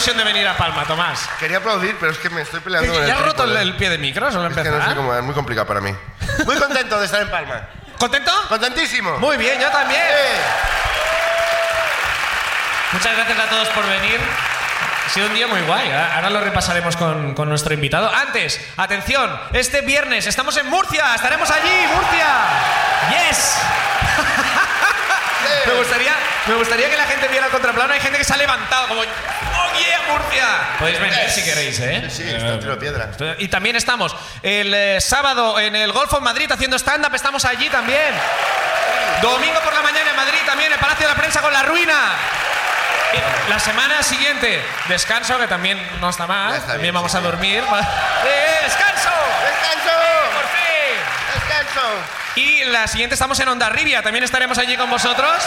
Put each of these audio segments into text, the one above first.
ilusión de venir a Palma, Tomás. Quería aplaudir, pero es que me estoy peleando con el ¿Ya has roto el, trípode. el pie de micro? ¿Solo Es que no sé cómo, es muy complicado para mí. Muy contento de estar en Palma. ¿Contento? Contentísimo. Muy bien, yo también. Muchas gracias a todos por venir. Ha sido un día muy guay. Ahora lo repasaremos con, con nuestro invitado. Antes, atención, este viernes estamos en Murcia. Estaremos allí, Murcia. Yes. me, gustaría, me gustaría que la gente viera el contraplano. Hay gente que se ha levantado como, oh yeah, Murcia. Podéis venir si queréis, ¿eh? Sí, está en tiro de piedra. Y también estamos el eh, sábado en el Golfo en Madrid haciendo stand-up. Estamos allí también. Domingo por la mañana en Madrid también, en el Palacio de la Prensa con La Ruina. Y La semana siguiente, descanso, que también no está mal. Está también bien, vamos sí, a dormir. ¡Eh, descanso! ¡Descanso! ¡Por fin! ¡Descanso! Y la siguiente estamos en Onda Rivia. También estaremos allí con vosotros.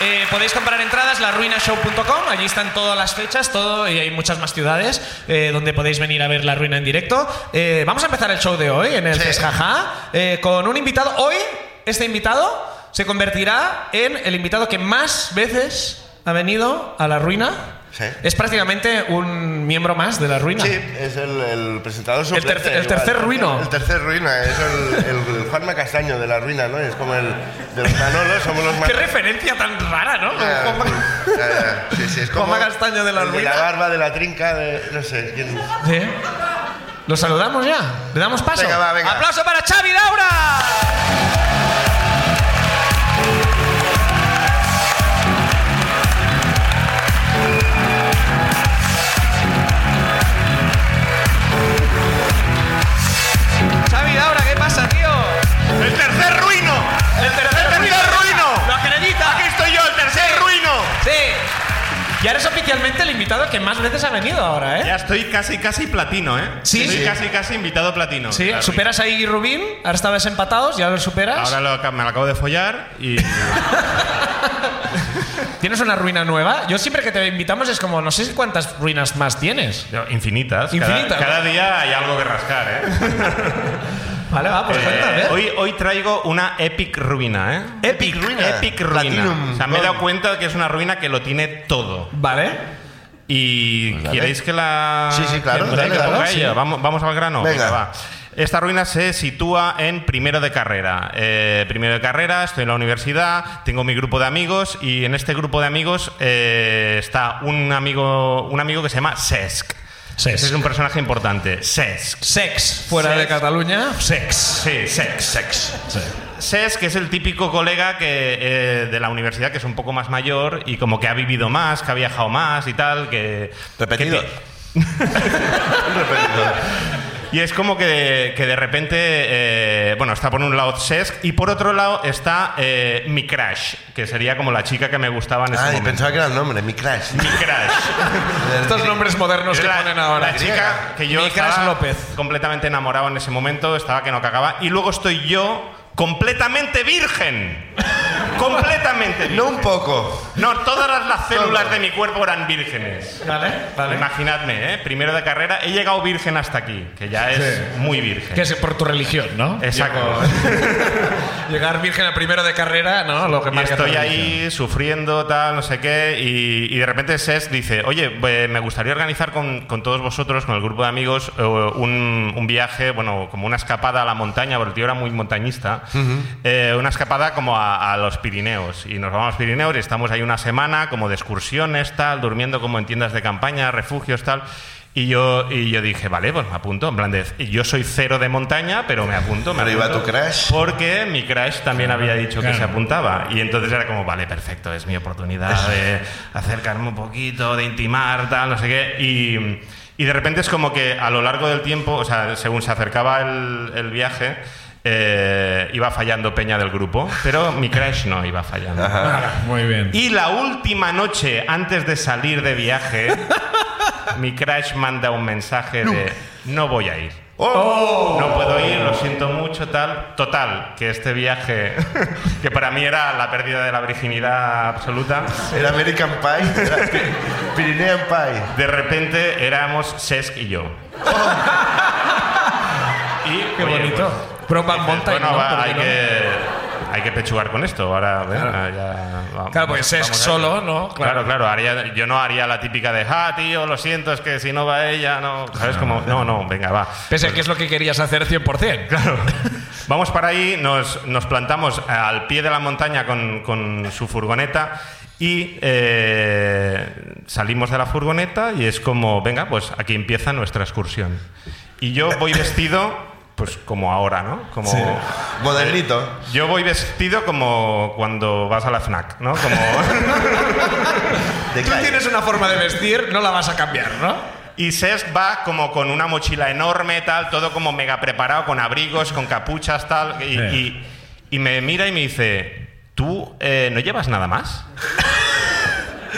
Eh, podéis comprar entradas laruinashow.com, allí están todas las fechas, todo y hay muchas más ciudades eh, donde podéis venir a ver La Ruina en directo. Eh, vamos a empezar el show de hoy en el Sí. Fesjaja con un invitado. Hoy este invitado se convertirá en el invitado que más veces ha venido a La Ruina. Sí. Es prácticamente un miembro más de La Ruina. Sí, es el, el presentador suplente. el igual. tercer ruino. El tercer ruina, es el, el, Juanma Castaño de la ruina, ¿no? Es como el de los Manolos, somos los Qué referencia tan rara, ¿no? Sí, sí, es como Juanma Castaño de la ruina. De la barba, de la trinca, de no sé quién. ¿Sí? ¿Lo saludamos ya? ¿Le damos paso? Venga, va, venga. ¡Aplauso para Xavi Daura! El tercer, ¡El tercer ruino! ¡Lo acredita! ¡Aquí estoy yo, el tercer ruino! Sí. Y eres oficialmente el invitado que más veces ha venido ahora, ¿eh? Ya estoy casi, casi platino, ¿eh? Sí. Estoy Sí. casi, casi invitado platino. Sí, Claro. superas ahí Rubín, ahora estabas empatados, ya lo superas. Ahora lo me lo acabo de follar y. ¿Tienes una ruina nueva? Yo siempre que te invitamos es como, no sé cuántas ruinas más tienes. Infinitas. Infinitas. Cada, cada día hay algo que rascar, ¿eh? Vale, va, pues Eh, cuéntame. hoy, hoy traigo una epic ruina, ¿eh? Epic ruina. Epic ruina. Platinum o sea, me he dado cuenta de que es una ruina que lo tiene todo. Vale. Y Pues dale. queréis que la. Sí, sí, claro, que- dale, que dale, ponga sí. ella? Vamos, vamos al grano. Venga. va. Esta ruina se sitúa en primero de carrera. Eh, primero de carrera, estoy en la universidad, tengo mi grupo de amigos y en este grupo de amigos eh, está un amigo, un amigo que se llama Sesc. Ese es un personaje importante. Sesc. Sex, fuera Sex. de Cataluña. Sex. Sí, Sesc. Sex. Ses, que es el típico colega que, eh, de la universidad que es un poco más mayor y como que ha vivido más, que ha viajado más y tal, que... Repetido. que Y es como que, que de repente, eh, bueno, está por un lado Sesc y por otro lado está eh, mi crush, que sería como la chica que me gustaba en ese Ay, momento. pensaba que era el nombre, mi crash. Mi crush. Estos nombres modernos que la, ponen ahora. la chica que yo Mi estaba López. completamente enamorado en ese momento, estaba que no cagaba. Y luego estoy yo completamente virgen. Completamente virgen. No un poco. No, todas las, las células de mi cuerpo eran vírgenes. Vale, vale. Imaginadme, ¿eh? Primero de carrera, he llegado virgen hasta aquí, que ya es muy virgen. Que es por tu religión, ¿no? Exacto. Llegar virgen a primero de carrera, ¿no? Lo que Y estoy ahí sufriendo, tal, no sé qué, y, y de repente Ses dice, oye, pues, me gustaría organizar con, con todos vosotros, con el grupo de amigos, eh, un, un viaje, bueno, como una escapada a la montaña, porque el tío era muy montañista, eh, una escapada como a, a los Pirineos. Y nos vamos a los Pirineos y estamos ahí una semana como de excursiones, tal, durmiendo como en tiendas de campaña, refugios, tal. Y yo, y yo dije, vale, pues me apunto. En plan de, yo soy cero de montaña, pero me apunto. Me Pero iba apunto, tu crush. Porque mi crush también había dicho que se apuntaba. Y entonces era como, vale, perfecto, es mi oportunidad de acercarme un poquito, de intimar, tal, no sé qué. Y, y de repente es como que a lo largo del tiempo, o sea, según se acercaba el, el viaje, eh, iba fallando Peña del grupo, pero mi crush no iba fallando. Muy bien. Y la última noche antes de salir de viaje, mi crush manda un mensaje de no voy a ir. No puedo ir, lo siento mucho, tal. Total, que este viaje, que para mí era la pérdida de la virginidad absoluta, Era American Pie. Era Pyrenean Pie. de repente éramos Sesc y yo. y, Qué oye, bonito. pues, Brokeback Mountain, bueno, ¿no? va, ¿Por qué hay que, hay que pechugar con esto. Ahora, venga, ya, Claro, vamos- es solo. ¿no? Claro, claro. haría- yo no haría la típica de, ah, tío, lo siento, es que si no va ella, no. ¿Sabes? Como, no, no, venga, va. Pese a que es lo que querías hacer 100%. Claro. Vamos para ahí, nos, nos plantamos al pie de la montaña con, con su furgoneta y eh, salimos de la furgoneta y es como, venga, pues aquí empieza nuestra excursión. Y yo voy vestido, pues como ahora, ¿no? Como, Modernito. Yo voy vestido como cuando vas a la FNAC, ¿no? Como... Tú tienes una forma de vestir, no la vas a cambiar, ¿no? Y Sesc va como con una mochila enorme, tal, todo como mega preparado, con abrigos, con capuchas, tal. Y, y- y me mira y me dice, ¿tú eh, no llevas nada más?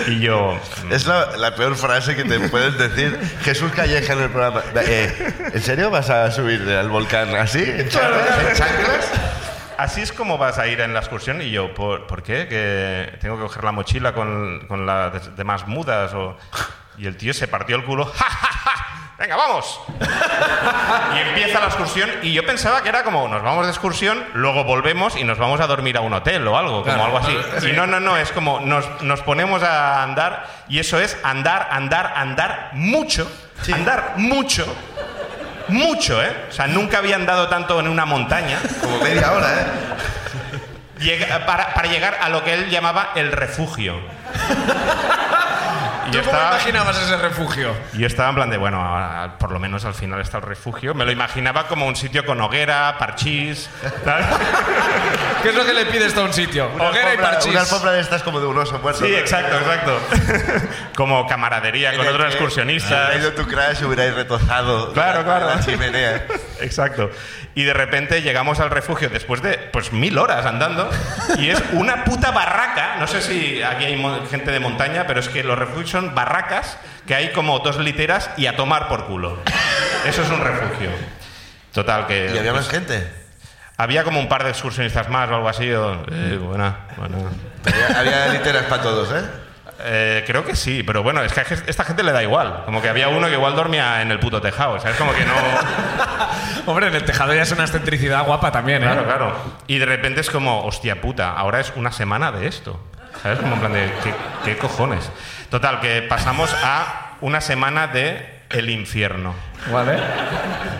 Y yo, Es la, la peor frase que te puedes decir. Jesús Calleja en el programa. Eh, ¿En serio vas a subir al volcán así? ¿En chanclas? Así es como vas a ir en la excursión. Y yo, ¿por, por qué? Que tengo que coger la mochila con, con las demás mudas. O... Y el tío se partió el culo. ¡Ja, ja, ja! venga vamos! y empieza la excursión y yo pensaba que era como, nos vamos de excursión, luego volvemos y nos vamos a dormir a un hotel o algo, como algo así. Y no, no, no, es como nos, nos ponemos a andar y eso es andar, andar, andar mucho, andar mucho. Mucho, ¿eh? O sea, nunca había andado tanto en una montaña. Como media hora, ¿eh? Llega- para, para llegar a lo que él llamaba el refugio. Y ¿Tú yo cómo estaba, imaginabas ese refugio? yo estaba en plan de, bueno, ahora, por lo menos al final está el refugio. Me lo imaginaba como un sitio con hoguera, parchís, tal. ¿Qué es lo que le pides a un sitio? Una Hoguera y alfombra- parchís. Una alfombra de estas como de un oso muerto. Sí, exacto, exacto. Como camaradería En con el otros que excursionistas. hubiera ido tu crash hubierais retozado Claro, la- claro. la chimenea. Exacto. Y de repente llegamos al refugio después de pues mil horas andando y es una puta barraca. No sé si aquí hay gente de montaña, pero es que los refugios son barracas que hay como dos literas y a tomar por culo. Eso es un refugio. Total, que ¿Y había pues, más gente? había como un par de excursionistas más o algo así. o- eh, buena, buena. Había, había literas para todos, ¿eh? Eh, creo que sí, pero bueno, es que a esta gente le da igual. Como que había uno que igual dormía en el puto tejado, ¿sabes? Como que no... Hombre, en el tejado ya es una excentricidad guapa también, ¿eh? Claro, claro. Y de repente es como, hostia puta, ahora es una semana de esto. ¿Sabes? Como en plan de, ¿qué, qué cojones? Total, que pasamos a una semana de el infierno. Vale.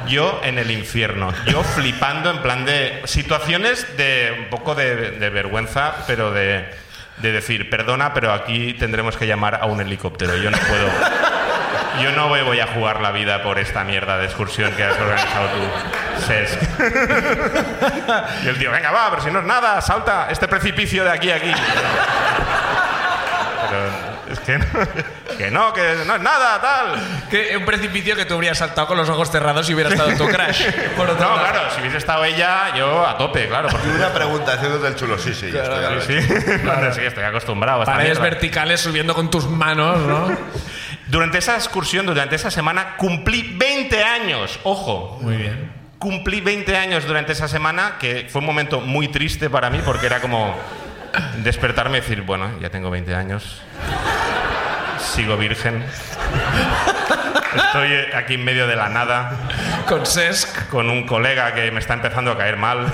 Yo en el infierno. Yo flipando en plan de situaciones de un poco de, de vergüenza, pero de, de decir, perdona, pero aquí tendremos que llamar a un helicóptero. Yo no puedo. Yo no me voy a jugar la vida por esta mierda de excursión que has organizado tú, Ses. Y el tío, venga, va, pero si no es nada, salta este precipicio de aquí a aquí. Pero es que no, que no, que no es nada, tal. Que un precipicio que tú habrías saltado con los ojos cerrados si hubiera estado tu crash. Por otro No, lado. claro, si hubiese estado ella, yo a tope, claro. Porque Y una pregunta haciendo del chulo. Sí, sí, ya estoy lo Sí, hecho. sí. Sí, estoy acostumbrado a Paredes mierda. verticales subiendo con tus manos, ¿no? Durante esa excursión, durante esa semana, cumplí 20 años. Ojo. Muy bien. Cumplí 20 años durante esa semana, que fue un momento muy triste para mí, porque era como despertarme y decir, bueno, ya tengo 20 años. Sigo virgen. Estoy aquí en medio de la nada, Con Sesc. con un colega que me está empezando a caer mal.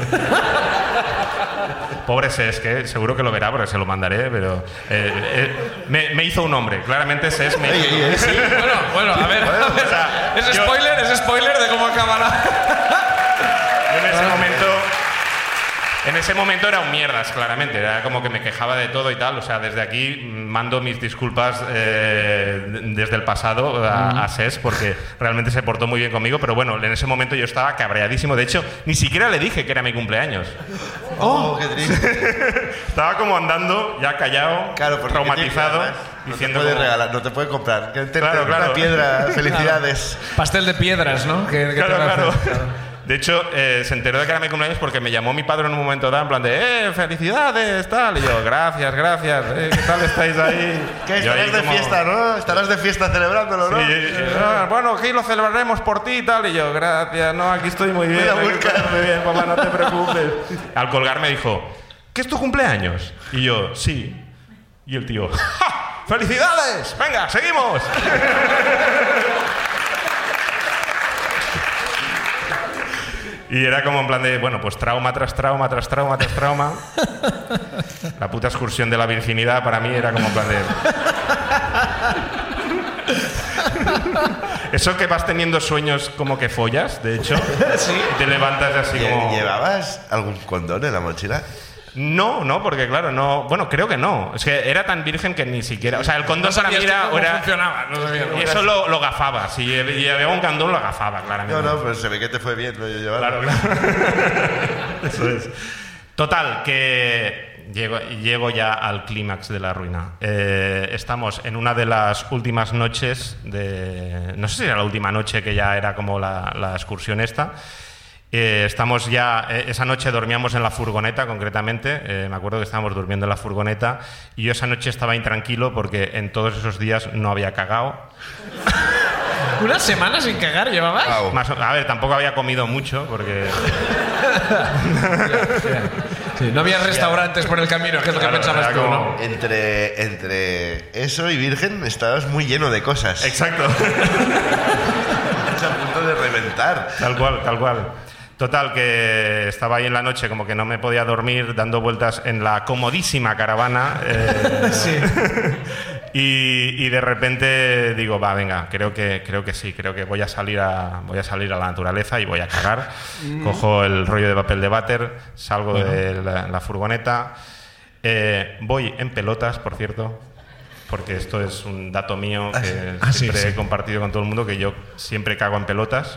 Pobre Ses, que seguro que lo verá porque se lo mandaré, pero eh, eh, me, me hizo un hombre. Claramente Ses me hizo un hombre. Sí, bueno, bueno, a ver. o sea, es yo- spoiler, es spoiler de cómo acaba la. Yo en ese momento. En ese momento era un mierdas, claramente. Era como que me quejaba de todo y tal. O sea, desde aquí mando mis disculpas eh, desde el pasado a, a Ses porque realmente se portó muy bien conmigo. Pero bueno, en ese momento yo estaba cabreadísimo. De hecho, ni siquiera le dije que era mi cumpleaños. Oh, qué triste. Estaba como andando, ya callado, Claro, traumatizado, no te puede como- regalar, no te puede comprar. Que te, Claro, te- claro. Una piedra, felicidades. Pastel de piedras, ¿no? Que, que te Claro, claro. De hecho, eh, se enteró de que era mi cumpleaños porque me llamó mi padre en un momento dado, en plan de, ¡eh, felicidades! Tal. Y yo, gracias, gracias, eh, ¿qué tal estáis ahí? Yo ahí estarás de como- fiesta, ¿no? Estarás de fiesta celebrándolo, ¿no? Sí, ah, bueno, aquí lo celebraremos por ti y tal. Y yo, gracias, no, aquí estoy muy bien. Aquí estoy muy bien, papá, no te preocupes. Al colgar me dijo, ¿qué es tu cumpleaños? Y yo, sí. Y el tío, ¡Ja! ¡felicidades! Venga, seguimos. Y era como en plan de, bueno, pues trauma tras trauma, tras trauma, tras trauma. La puta excursión de la virginidad para mí era como en plan de... Eso que vas teniendo sueños como que follas, de hecho. Sí. y Te levantas así ¿Lle- como... ¿Llevabas algún condón en la mochila? No, no, porque claro, no. Bueno, creo que no. Es que era tan virgen que ni siquiera. O sea, el condón No para mí era. cómo era- funcionaba. No sabías cómo y eso lo, lo gafaba. Si lle- llevaba un condón, lo gafaba, claramente. No, no, pero se ve que te fue bien lo llevarlo. Claro, claro. Eso es. Total, que llego, llego ya al clímax de la ruina. Eh, estamos en una de las últimas noches de... No sé si era la última noche que ya era como la, la excursión esta. Eh, estamos ya... eh, esa noche dormíamos en la furgoneta, concretamente. Eh, me acuerdo que estábamos durmiendo en la furgoneta y yo esa noche estaba intranquilo porque en todos esos días no había cagado. ¿Una semana sin cagar llevabas? Guau. Más a ver, tampoco había comido mucho porque... Sí, no había restaurantes por el camino, que es lo que Claro, pensabas tú, ¿no? Entre, entre eso y virgen estabas muy lleno de cosas. Exacto. Estás a punto de reventar. Tal cual, tal cual. Total, que estaba ahí en la noche, como que no me podía dormir, dando vueltas en la comodísima caravana. eh, Sí. y, y de repente digo, va, venga, creo que, creo que sí, creo que voy a salir a, voy a salir a la naturaleza y voy a cagar. Cojo el rollo de papel de váter, salgo de la, la furgoneta, eh, voy en pelotas, por cierto. Porque esto es un dato mío que Ah, sí, siempre sí. he compartido con todo el mundo, que yo siempre cago en pelotas.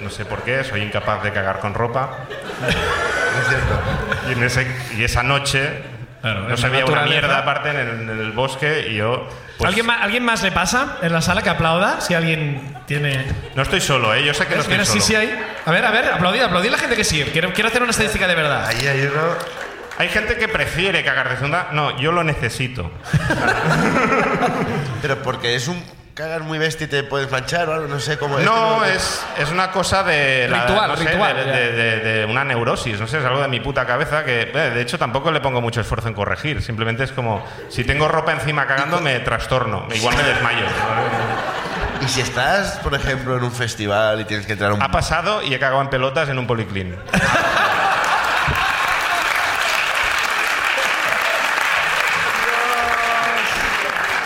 No sé por qué, soy incapaz de cagar con ropa. Es cierto. Y, en ese, y esa noche Claro, no veía una mierda aparte en el, en el bosque y yo... pues, ¿Alguien, más, ¿Alguien más le pasa en la sala que aplauda? Si alguien tiene. No estoy solo, ¿eh? Yo sé que no estoy Mira, sí, solo. sí, ahí. A ver, a ver, aplaudid, aplaudid a la gente que sí. Quiero, quiero hacer una estadística de verdad. Ahí hay uno. Hay gente que prefiere cagar de segunda. No, yo lo necesito. Pero porque es un cagar muy bestia y te puedes manchar o algo, no sé cómo es. No, es, es una cosa de... la- Ritual, no sé, ritual, de, ya. de- de- de una neurosis, no sé, es algo de mi puta cabeza que, eh, de hecho, tampoco le pongo mucho esfuerzo en corregir. Simplemente es como, si tengo ropa encima cagando, me trastorno. Igual me desmayo. Y si estás, por ejemplo, en un festival y tienes que entrar a un... Ha pasado y he cagado en pelotas en un policlín.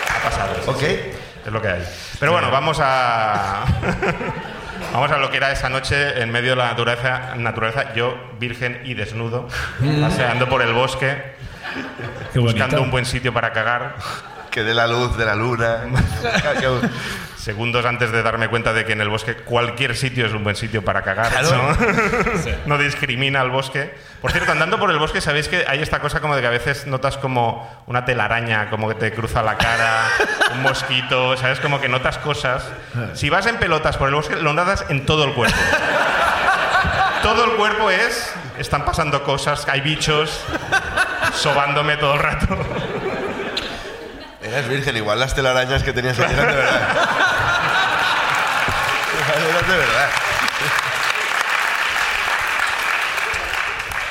Ha pasado. sí, Ok. sí. Es lo que hay. Pero bueno, vamos a. Vamos a lo que era esa noche en medio de la naturaleza, naturaleza yo virgen y desnudo, paseando por el bosque, buscando un buen sitio para cagar. Que dé la luz de la luna. Segundos antes de darme cuenta de que en el bosque cualquier sitio es un buen sitio para cagar. Claro. ¿no? No discrimina el bosque. Por cierto, andando por el bosque, sabéis que hay esta cosa como de que a veces notas como una telaraña, como que te cruza la cara, un mosquito, ¿sabes? Como que notas cosas. Si vas en pelotas por el bosque, lo notas en todo el cuerpo. Todo el cuerpo es. Están pasando cosas, hay bichos, sobándome todo el rato. Eras virgen, igual las telarañas que tenías eran de verdad. De verdad.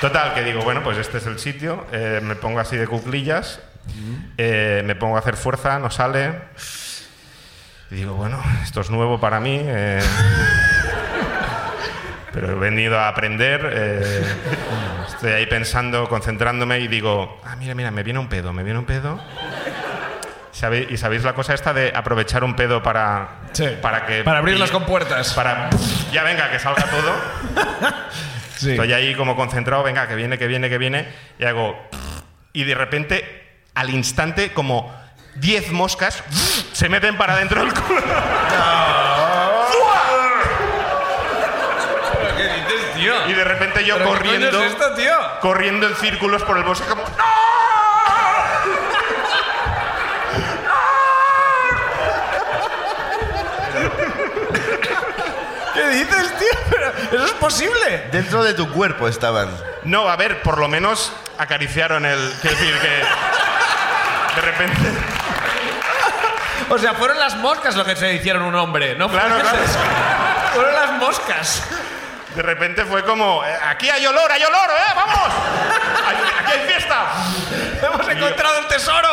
Total, que digo, bueno, pues este es el sitio, eh, me pongo así de cuclillas, eh, me pongo a hacer fuerza, no sale. Y digo, bueno, esto es nuevo para mí, eh, pero he venido a aprender. estoy ahí pensando, concentrándome y digo, ah, mira, mira, me viene un pedo, me viene un pedo. ¿Sabe- ¿Y sabéis la cosa esta de aprovechar un pedo para, Sí. para que... Para abrir las compuertas. Para... Ya venga, que salga todo. Sí. Estoy ahí como concentrado, venga, que viene, que viene, que viene, y hago... Y de repente, al instante, como 10 moscas se meten para adentro del culo. ¿Pero qué dices, tío? Y de repente yo ¿Pero qué corriendo, es esto, tío? corriendo en círculos por el bosque como... ¡No! ¿Qué dices, tío? Pero eso es posible. Dentro de tu cuerpo estaban. No, a ver, por lo menos acariciaron el... Quiero decir que... De repente... O sea, fueron las moscas lo que se hicieron un hombre, ¿no? Claro, claro. Fueron las moscas. De repente fue como... eh, Aquí hay olor, hay olor, ¿eh? ¡Vamos! Hay- Aquí hay fiesta. Hemos encontrado el tesoro.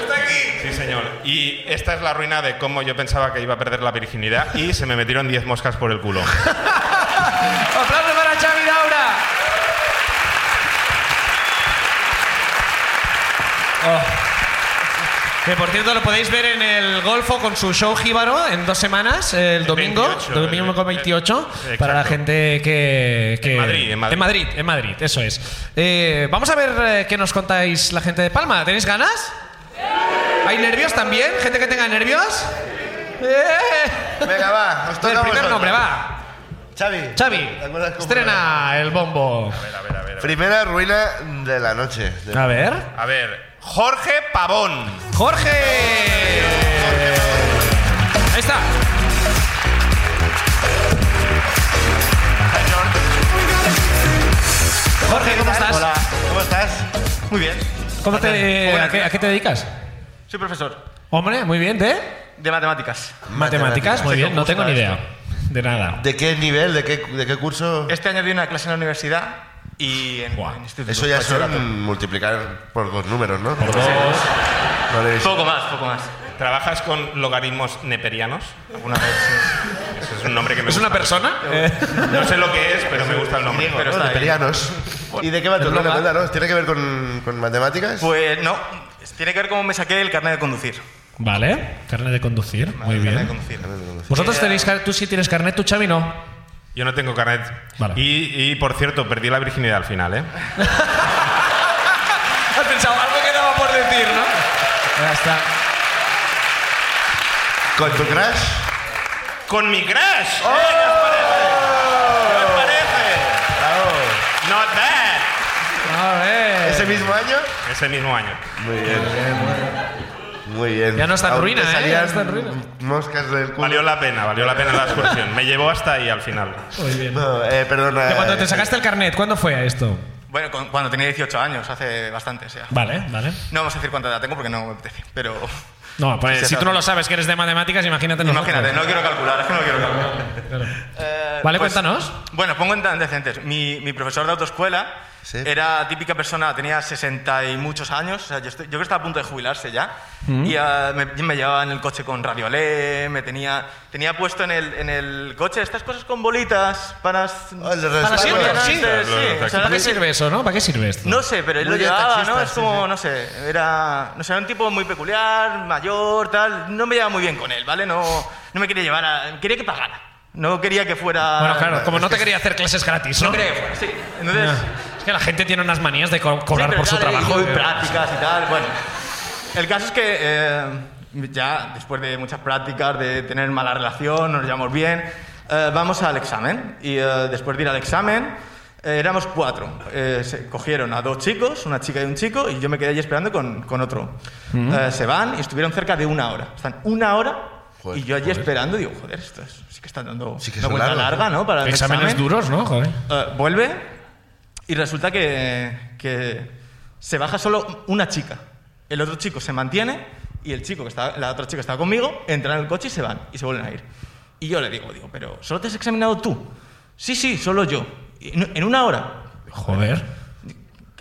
Está aquí. Sí, señor. Y esta es la ruina de cómo yo pensaba que iba a perder la virginidad y se me metieron 10 moscas por el culo. Aplausos para Xavi Oh. Que por cierto lo podéis ver en el Golfo con su show Jíbaro en dos semanas, el, domingo, 28, domingo el- 28, el- para la gente que, que- En Madrid, en Madrid. En Madrid, en Madrid, eso es. Eh, vamos a ver eh, qué nos contáis la gente de Palma. ¿Tenéis ganas? ¿Hay nervios también? ¿Gente que tenga nervios? ¡Eh! Venga, va, os El toca a primer vosotros. nombre, va. Xavi. Xavi, ¿te acuerdas cómo estrena el bombo. A ver, a ver, a ver. era? Primera ruina de la noche. De- A ver. A ver, Jorge Pavón. Jorge. Ahí está. Jorge, ¿cómo estás? Hola, ¿cómo estás? Muy bien. ¿Cómo te, a, qué, a qué te dedicas? Soy profesor Hombre, muy bien, ¿de? de matemáticas. Matemáticas, muy bien, no ¿cómo tengo ni idea. De nada. ¿De qué nivel? ¿De qué, de qué curso? Este año di una clase en la universidad y en, Buah. en instituto. Eso ya son multiplicar por dos números, ¿no? Dos. No le- Poco más, poco más. ¿Trabajas con logaritmos neperianos? Alguna vez, sí. Eso es un nombre que me ¿Es una gusta. persona? Eh, No sé lo que es, pero me gusta el nombre. Griego, Pero ¿no? está De ahí. perianos. ¿Y de qué va tu. Cuéntanos, ¿Tiene que ver con, con matemáticas? Pues no, tiene que ver cómo me saqué el carnet de conducir. Vale, carnet de conducir, muy carnet de bien. conducir. ¿Vosotros tenéis tú sí tienes carnet, tú Xavi no? Yo no tengo carnet. Vale. Y, y, por cierto, perdí la virginidad al final, ¿eh? Has pensado, algo quedaba por decir, ¿no? Ya está. ¿Con tu crush? ¡Con mi crush! ¿Eh? ¿Qué os parece? ¿Qué os parece? Not bad. A ver. ¿Ese mismo año? Ese mismo año. Muy bien. Muy bien. Ya no está en ruina, ¿eh? Ya está en ruina. Moscas del culo. Valió la pena, valió la pena la excursión. Me llevó hasta ahí al final. Muy bien. No, eh, perdona. De cuando te eh, sacaste el carnet, ¿cuándo fue esto? Bueno, con- cuando tenía 18 años, hace bastante, o sea. Vale, vale. No vamos a decir cuánta edad tengo porque no me apetece, pero... No, pues, si tú no lo sabes que eres de matemáticas, imagínate no quiero calcular, es que no quiero calcular. Claro. Eh, Vale, pues, cuéntanos. Bueno, pongo en antecedentes. Mi, mi profesor de autoescuela Sí. era típica persona, tenía 60 y muchos años. O sea, yo, estoy- yo creo que estaba a punto de jubilarse ya. Mm. Y ah, me, me llevaba en el coche con radiolet, me tenía, tenía puesto en el, en el coche estas cosas con bolitas para... De Para sí. sí, o sea, ¿Para qué que- sirve eso, no? ¿Para qué sirve esto? No sé, pero él Muy lo llevaba, taxista, ¿no? Es sí, como, sí. no sé, era, no sé, era un tipo muy peculiar, mayor, tal. No me llevaba muy bien con él, ¿vale? No, no me quería llevar a... Quería que pagara. No quería que fuera... Bueno, claro, como no te quería hacer clases gratis, ¿no? No quería que fuera, sí. Entonces... Es que la gente tiene unas manías de co- cobrar Sí, por su trabajo. Y, prácticas y tal. Bueno, el caso es que eh, ya después de muchas prácticas, de tener mala relación, nos llevamos bien, eh, vamos al examen. Y eh, después de ir al examen, eh, éramos cuatro. Eh, se cogieron a dos chicos, una chica y un chico, y yo me quedé allí esperando con, con otro. Eh, se van y estuvieron cerca de una hora. Están una hora. Joder, y yo allí joder. esperando, digo, joder, esto es- sí que están dando Sí que una vuelta largos, larga, ¿no? Para el Exámenes examen. duros, ¿no? Joder. Eh, vuelve y resulta que, que se baja solo una chica. El otro chico se mantiene y el chico que está, la otra chica que está conmigo entra en el coche y se van y se vuelven a ir. Y yo le digo, digo, pero ¿solo te has examinado tú? Sí, sí, solo yo. En en una hora. Joder.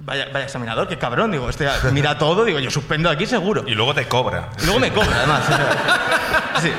Vaya, vaya examinador, qué cabrón. Digo, este mira todo, digo, yo suspendo aquí seguro. Y luego te cobra. Y luego me cobra, además. sí.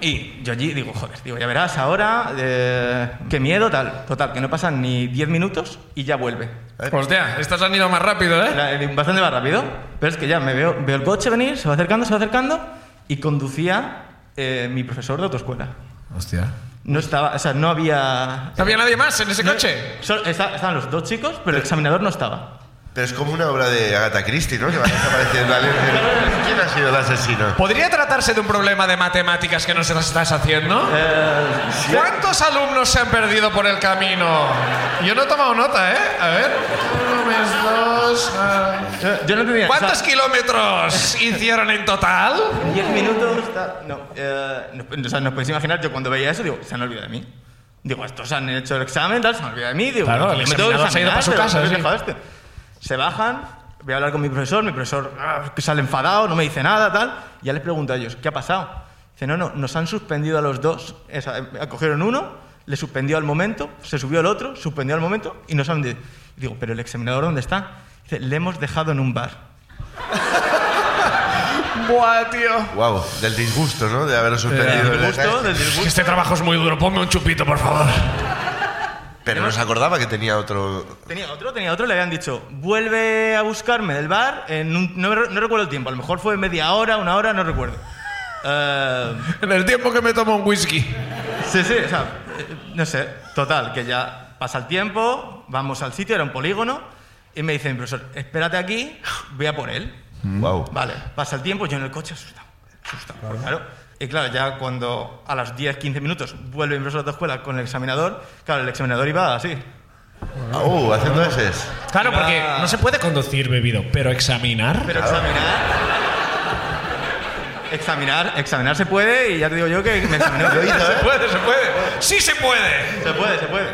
Y yo allí digo, joder, digo, ya verás ahora, eh, qué miedo, tal. Total, que no pasan ni 10 minutos y ya vuelve. Hostia, estos han ido más rápido, ¿eh? Eh, bastante más rápido, pero es que ya me veo, veo el coche venir, se va acercando, se va acercando y conducía eh, mi profesor de autoescuela. Hostia. No estaba, o sea, no había... ¿No había nadie más en ese coche? Solo- esta- estaban los dos chicos, pero el examinador no estaba. Pero es como una obra de Agatha Christie, ¿no? Que va desapareciendo alguien. ¿Quién ha sido el asesino? ¿Podría tratarse de un problema de matemáticas que nos estás haciendo? Eh, ¿Cuántos alumnos se han perdido por el camino? Yo no he tomado nota, ¿eh? A ver. Uno más dos. ah. yo- yo no tenía... ¿Cuántos o sea, kilómetros hicieron en total? 10 minutos, no, eh, no, o sea, no podéis imaginar, yo cuando veía eso, digo, se han olvidado de mí. Digo, estos han hecho el examen, tal, se han olvidado de mí. Digo, Claro, el examinador se ha ido para su pero casa, ¿qué sí. Se bajan, voy a hablar con mi profesor, mi profesor ah, que sale enfadado, no me dice nada, tal. Y ya les pregunto a ellos, ¿qué ha pasado? Dice, no, no, nos han suspendido a los dos. Esa, eh, cogieron uno, le suspendió al momento, se subió el otro, suspendió al momento y nos han... de- Digo, ¿pero el examinador dónde está? Dice, le hemos dejado en un bar. Buah, tío. Wow, del disgusto, ¿no? De haber suspendido Del el disgusto, del disgusto. este trabajo es muy duro. Ponme un chupito, por favor. Pero no se acordaba que tenía otro. Tenía otro, tenía otro, le habían dicho, vuelve a buscarme del bar, en un- no, me- no recuerdo el tiempo, a lo mejor fue media hora, una hora, no recuerdo. Eh, En el tiempo que me tomo un whisky. sí, sí, o sea, no sé, total, que ya pasa el tiempo, vamos al sitio, era un polígono, y me dice mi profesor, espérate aquí, voy a por él. Wow. Vale, pasa el tiempo, yo en el coche asustado, asustado, claro. Y claro, ya cuando a las 10, 15 minutos vuelve mi profesor de autoescuela con el examinador, claro, el examinador iba así. Uh, haciendo ese. Claro, porque no se puede conducir bebido, pero examinar. Pero examinar. Examinar, examinar se puede y ya te digo yo que me examinó. Lo hizo, ¿eh? puede, se puede. Sí se puede. Se puede, se puede.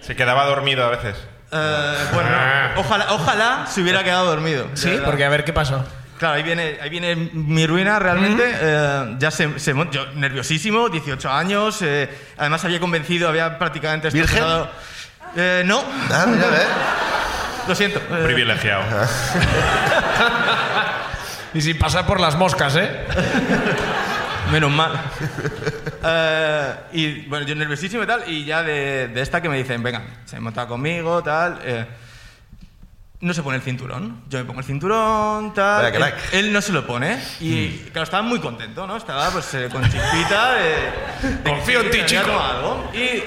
Se quedaba dormido a veces. Eh, bueno, no. ojalá, ojalá se hubiera quedado dormido. Sí, porque a ver qué pasó. Claro, ahí viene, ahí viene mi ruina realmente. Eh, ya se, se yo nerviosísimo, 18 años. eh, además había convencido, había prácticamente ¿Virgen? Eh, no, Ah, mira, ¿ves? lo siento. Eh, Privilegiado. Y sin pasar por las moscas, ¿eh? Menos mal. Eh, y bueno, yo nerviosísimo y tal, y ya de, de esta que me dicen, venga, se monta conmigo, tal. eh, no se pone el cinturón. Yo me pongo el cinturón, tal. Vaya Él, crack. él no se lo pone. Y claro, estaba muy contento, ¿no? Estaba pues eh, con chispita de, Confío en ti, chico. algo. Y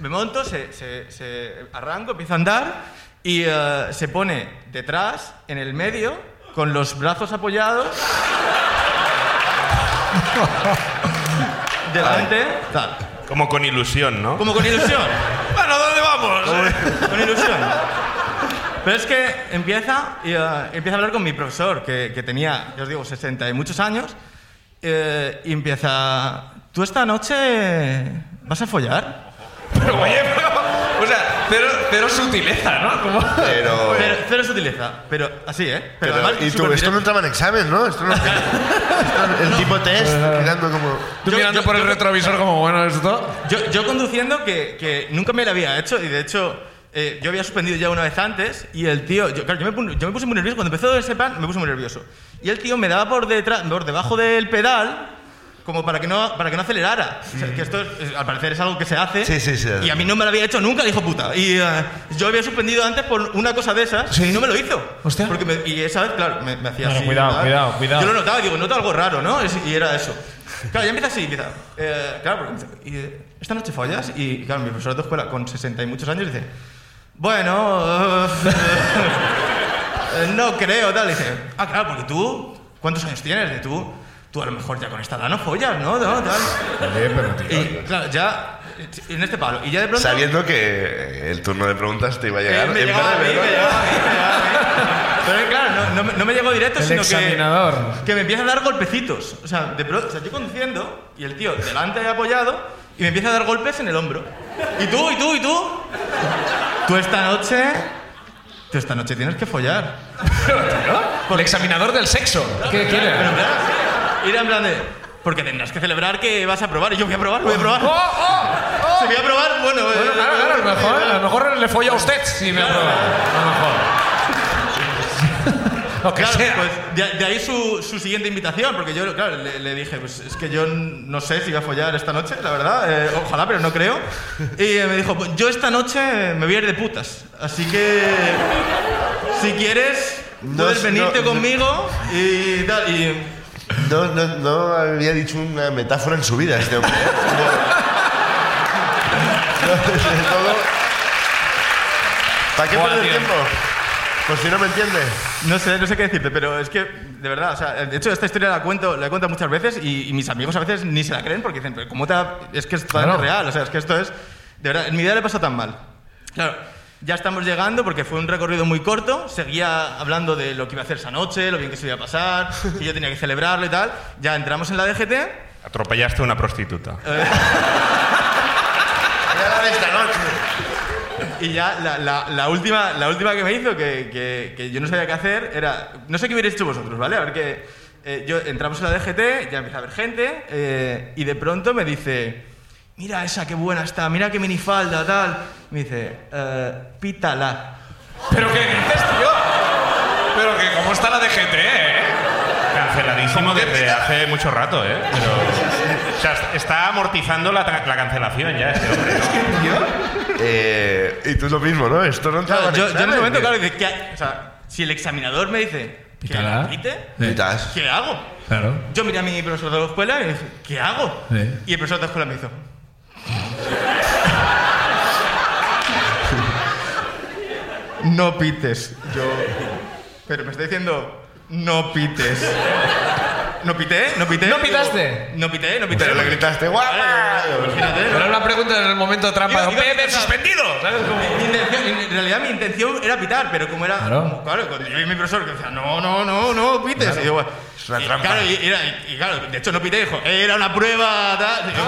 me monto, se, se- se- arranco, empiezo a andar y eh, se pone detrás, en el medio, con los brazos apoyados. delante, tal. Como con ilusión, ¿no? Como con ilusión. Bueno, ¿dónde vamos? con ilusión. Pero es que empieza, y, eh, empieza a hablar con mi profesor, que, que tenía, ya os digo, 60 y muchos años, eh, y empieza, ¿tú esta noche vas a follar? Pero, oye, pero, o sea, cero, cero sutileza, ¿no? Como- Pero. Pero, cero sutileza, pero así, ¿eh? Pero, pero- además y tú, esto no entraba en examen, ¿no? Esto no. esto- el tipo test, mirando como. Tú Yo- mirando yo- por el yo- retrovisor como, bueno, esto... Yo, yo conduciendo que, que nunca me lo había hecho y de hecho eh, yo había suspendido ya una vez antes y el tío, yo, claro, yo, me, yo me puse muy nervioso, cuando empezó ese plan me puse muy nervioso. Y el tío me daba por detrás, por debajo del pedal como para que no, para que no acelerara. O sea, que esto es- al parecer es algo que se hace. Sí, sí, sí. Y a mí no me lo había hecho nunca el hijo puta. Y eh, yo había suspendido antes por una cosa de esas Sí. y no me lo hizo. Hostia. Porque me- y esa vez, claro, me, me hacía Claro, así. cuidado, tal. cuidado, cuidado. Yo lo notaba, digo, nota algo raro, ¿no? Y era eso. Claro, ya empieza así, empieza. eh, claro, porque y, eh, esta noche follas y, claro, mi profesor de escuela con 60 y muchos años dice, bueno, eh, no creo, tal. Y dice, ah, claro, porque tú, ¿cuántos años tienes? De tú, tú a lo mejor ya con esta edad no follas, ¿no? No, tal. Y claro, ya en este palo. Y ya de pronto... Sabiendo que el turno de preguntas te iba a Eh, llegar me llegaba a mí, me ¿no? llegaba a mí, me llegaba a mí. Pero claro, no, no me- no me llegó directo, El sino examinador. que, que me empieza a dar golpecitos. O sea, de pro- o sea, yo conduciendo y el tío delante apoyado y me empieza a dar golpes en el hombro. ¿Y tú, y tú, y tú? Tú esta noche... Tú esta noche tienes que follar. El examinador del sexo. ¿Qué quiere? Pero en plan, de... Porque tendrás que celebrar que vas a probar. Y yo voy a probar, voy a probar. ¡Oh, oh! oh! Si voy a probar, bueno... eh, Bueno, claro, claro, a lo mejor, a lo mejor le folla a usted si me aprueba. A lo mejor. Lo que Claro, sea. pues de, de ahí su, su siguiente invitación, porque yo, claro, le, le dije, pues es que yo no sé si voy a follar esta noche, la verdad, eh, ojalá, pero no creo. Y me dijo, pues yo esta noche me voy a ir de putas, así que si quieres, puedes es- venirte no- conmigo y tal. Y No, no, no había dicho una metáfora en su vida este hombre. ¿eh? ¿Para qué Buah, perder tío. tiempo? Pues si no me entiende. No sé, no sé qué decirte, pero es que, de verdad, o sea, de hecho esta historia la cuento, la contado muchas veces y, y mis amigos a veces ni se la creen porque dicen, pero ¿cómo te ha- Es que es totalmente Claro. real, o sea, es que esto es... De verdad, en mi vida le pasó tan mal. Claro, ya estamos llegando porque fue un recorrido muy corto, seguía hablando de lo que iba a hacer esa noche, lo bien que se iba a pasar, que yo tenía que celebrarlo y tal. Ya entramos en la DGT, Atropellaste a una prostituta. De esta noche. Y ya la, la- la última, la última que me hizo, que, que- que yo no sabía qué hacer, era. No sé qué hubierais hecho vosotros, ¿vale? A ver que. eh, yo entramos en la DGT, ya empieza a haber gente, eh, y de pronto me dice: Mira esa, qué buena está, mira qué minifalda, tal. Me dice: eh, Pítala. ¿Pero qué dices, tío? Pero que cómo está la DGT, ¿eh? Canceladísimo desde hace mucho rato, ¿eh? Pero, sea, está amortizando la, la cancelación ya este hombre. ¿no? Eh, Y tú lo mismo, ¿no? Esto no Claro, yo, yo en ese examen, momento, claro, dice, ¿qué ha- o sea, si el examinador me dice que la quite, Sí. ¿qué hago? Claro. Yo miré a mi profesor de la escuela y dije, ¿qué hago? Sí. Y el profesor de la escuela me hizo. No pites. Yo. Pero me está diciendo, no pites. ¿No pité? ¿No pité? ¿No pitaste? No pité, no pité. Pero le gritaste, ¡guapa! Imagínate, ¿no? Pero era una pregunta en el momento trampa. Iba- iba a ¡Pepe, quitar- suspendido! ¿Sabes? Como- Mi intención- en realidad mi intención era pitar, pero como era. Claro. como- Claro, cuando yo y mi profesor que decía, no, no, no, no pites. Y yo, bueno, Es una y, trampa. Claro, y, era- y- y claro, de hecho no pité, dijo, era una prueba, tal. Y, yo,